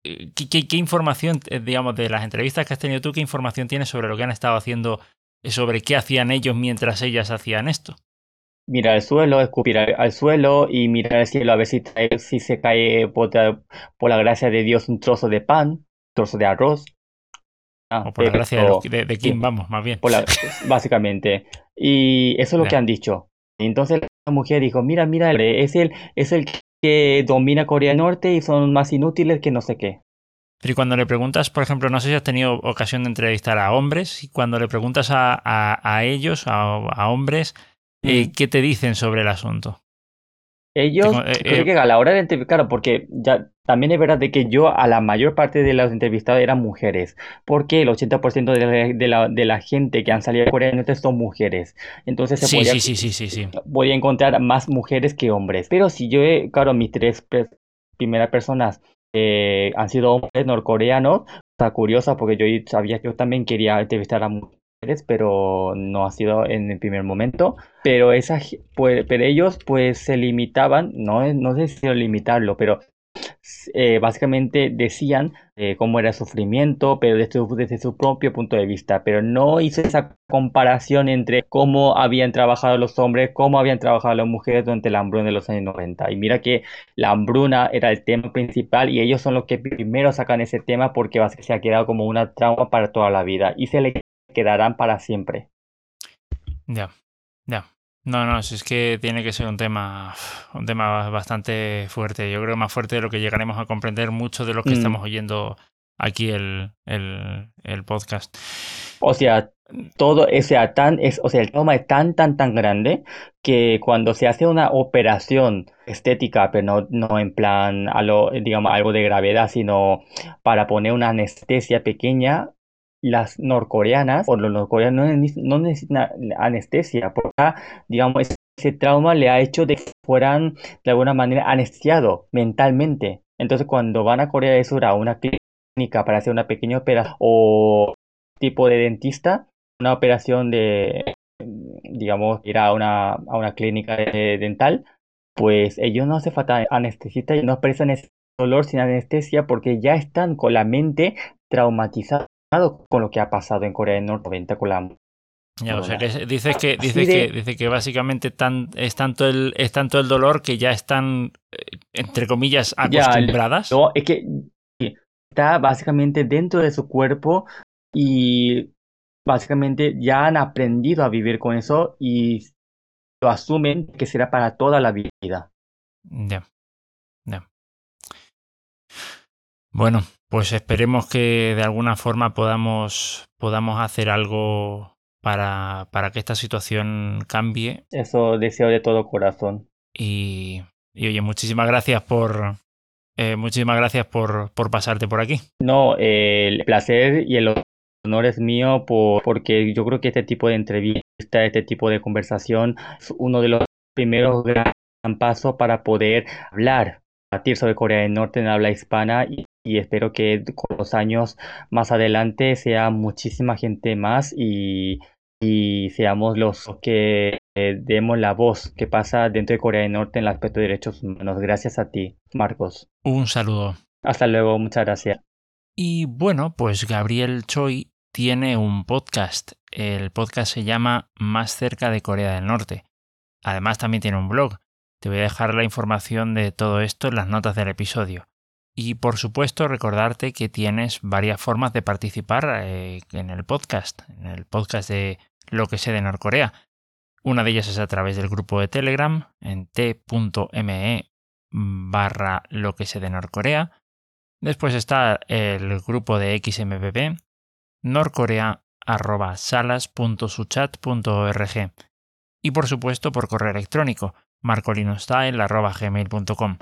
¿qué, información, eh, digamos, de las entrevistas que has tenido tú, qué información tienes sobre lo que han estado haciendo, eh, sobre qué hacían ellos mientras ellas hacían esto? Mirar al suelo, escupir al, suelo y mirar al cielo a ver si, si se cae por, por la gracia de Dios un trozo de pan, trozo de arroz Ah, o por la gracia de, Kim, vamos, más bien. básicamente. Y eso es lo que han dicho. Entonces mujer dijo, mira, mira, es el, es el que domina Corea del Norte y son más inútiles que no sé qué. Pero y cuando le preguntas, por ejemplo, no sé si has tenido ocasión de entrevistar a hombres, y cuando le preguntas a, a, ellos, a, hombres, eh, mm. ¿qué te dicen sobre el asunto? Ellos, eh, creo eh, que a la hora de entrevistar, porque ya también es verdad de que yo a la mayor parte de los entrevistados eran mujeres, porque el 80% de la, de, la, de la, gente que han salido de Corea del Norte son mujeres. Entonces se sí, podía, sí, encontrar más mujeres que hombres. Pero si yo, he, claro, mis tres primeras personas eh, han sido hombres norcoreanos, está curiosa porque yo sabía que yo también quería entrevistar a mujeres pero no ha sido en el primer momento. Pero, esa, pues, pero ellos pues se limitaban, no, no sé si limitarlo, pero eh, básicamente decían eh, cómo era el sufrimiento, pero desde, desde, su propio punto de vista, pero no hizo esa comparación entre cómo habían trabajado los hombres, cómo habían trabajado las mujeres durante la hambruna de los años 90. Y mira que la hambruna era el tema principal y ellos son los que primero sacan ese tema porque se ha quedado como una trauma para toda la vida y se le quedarán para siempre. Ya, ya. No, no, es que tiene que ser un tema, un tema bastante fuerte. Yo creo más fuerte de lo que llegaremos a comprender mucho de lo que mm. estamos oyendo aquí el, el, el, podcast. O sea, todo ese tan, es, o sea, el trauma es tan, tan, tan grande que cuando se hace una operación estética, pero no, no en plan, algo, digamos, algo de gravedad, sino para poner una anestesia pequeña, las norcoreanas o los norcoreanos no necesitan anestesia, porque digamos ese trauma le ha hecho de que fueran de alguna manera anestesiados mentalmente. Entonces cuando van a Corea del Sur a una clínica para hacer una pequeña operación o tipo de dentista, una operación de, digamos, ir a una, a una clínica dental, pues ellos no hace falta anestesista y no expresan ese dolor sin anestesia porque ya están con la mente traumatizada con lo que ha pasado en Corea del Norte 90 con la ya, o sea que dices que dice que dice que básicamente tan, es tanto el es tanto el dolor que ya están eh, entre comillas acostumbradas. no, es que está básicamente dentro de su cuerpo y básicamente ya han aprendido a vivir con eso y lo asumen que será para toda la vida. Ya. Ya. Bueno, pues esperemos que de alguna forma podamos, podamos hacer algo para, para que esta situación cambie. Eso deseo de todo corazón. Y, y oye, muchísimas gracias por, eh, muchísimas gracias por, por, pasarte por aquí. No, el placer y el honor es mío por, porque yo creo que este tipo de entrevista, este tipo de conversación es uno de los primeros gran pasos para poder hablar, debatir sobre Corea del Norte en habla hispana y y espero que con los años más adelante sea muchísima gente más y, y seamos los que eh, demos la voz que pasa dentro de Corea del Norte en el aspecto de derechos humanos. Gracias a ti, Marcos. Un saludo. Hasta luego, muchas gracias. Y bueno, pues Gabriel Choi tiene un podcast. El podcast se llama Más cerca de Corea del Norte. Además también tiene un blog. Te voy a dejar la información de todo esto en las notas del episodio. Y por supuesto recordarte que tienes varias formas de participar eh, en el podcast, en el podcast de Lo que sé de Norcorea. Una de ellas es a través del grupo de Telegram en t.me barra lo que sé de Norcorea. Después está el grupo de XMPP norcorea.salas.suchat.org y por supuesto por correo electrónico marcolinostyle.gmail.com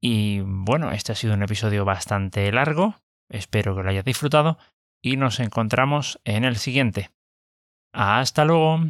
y bueno, este ha sido un episodio bastante largo, espero que lo hayas disfrutado y nos encontramos en el siguiente. Hasta luego.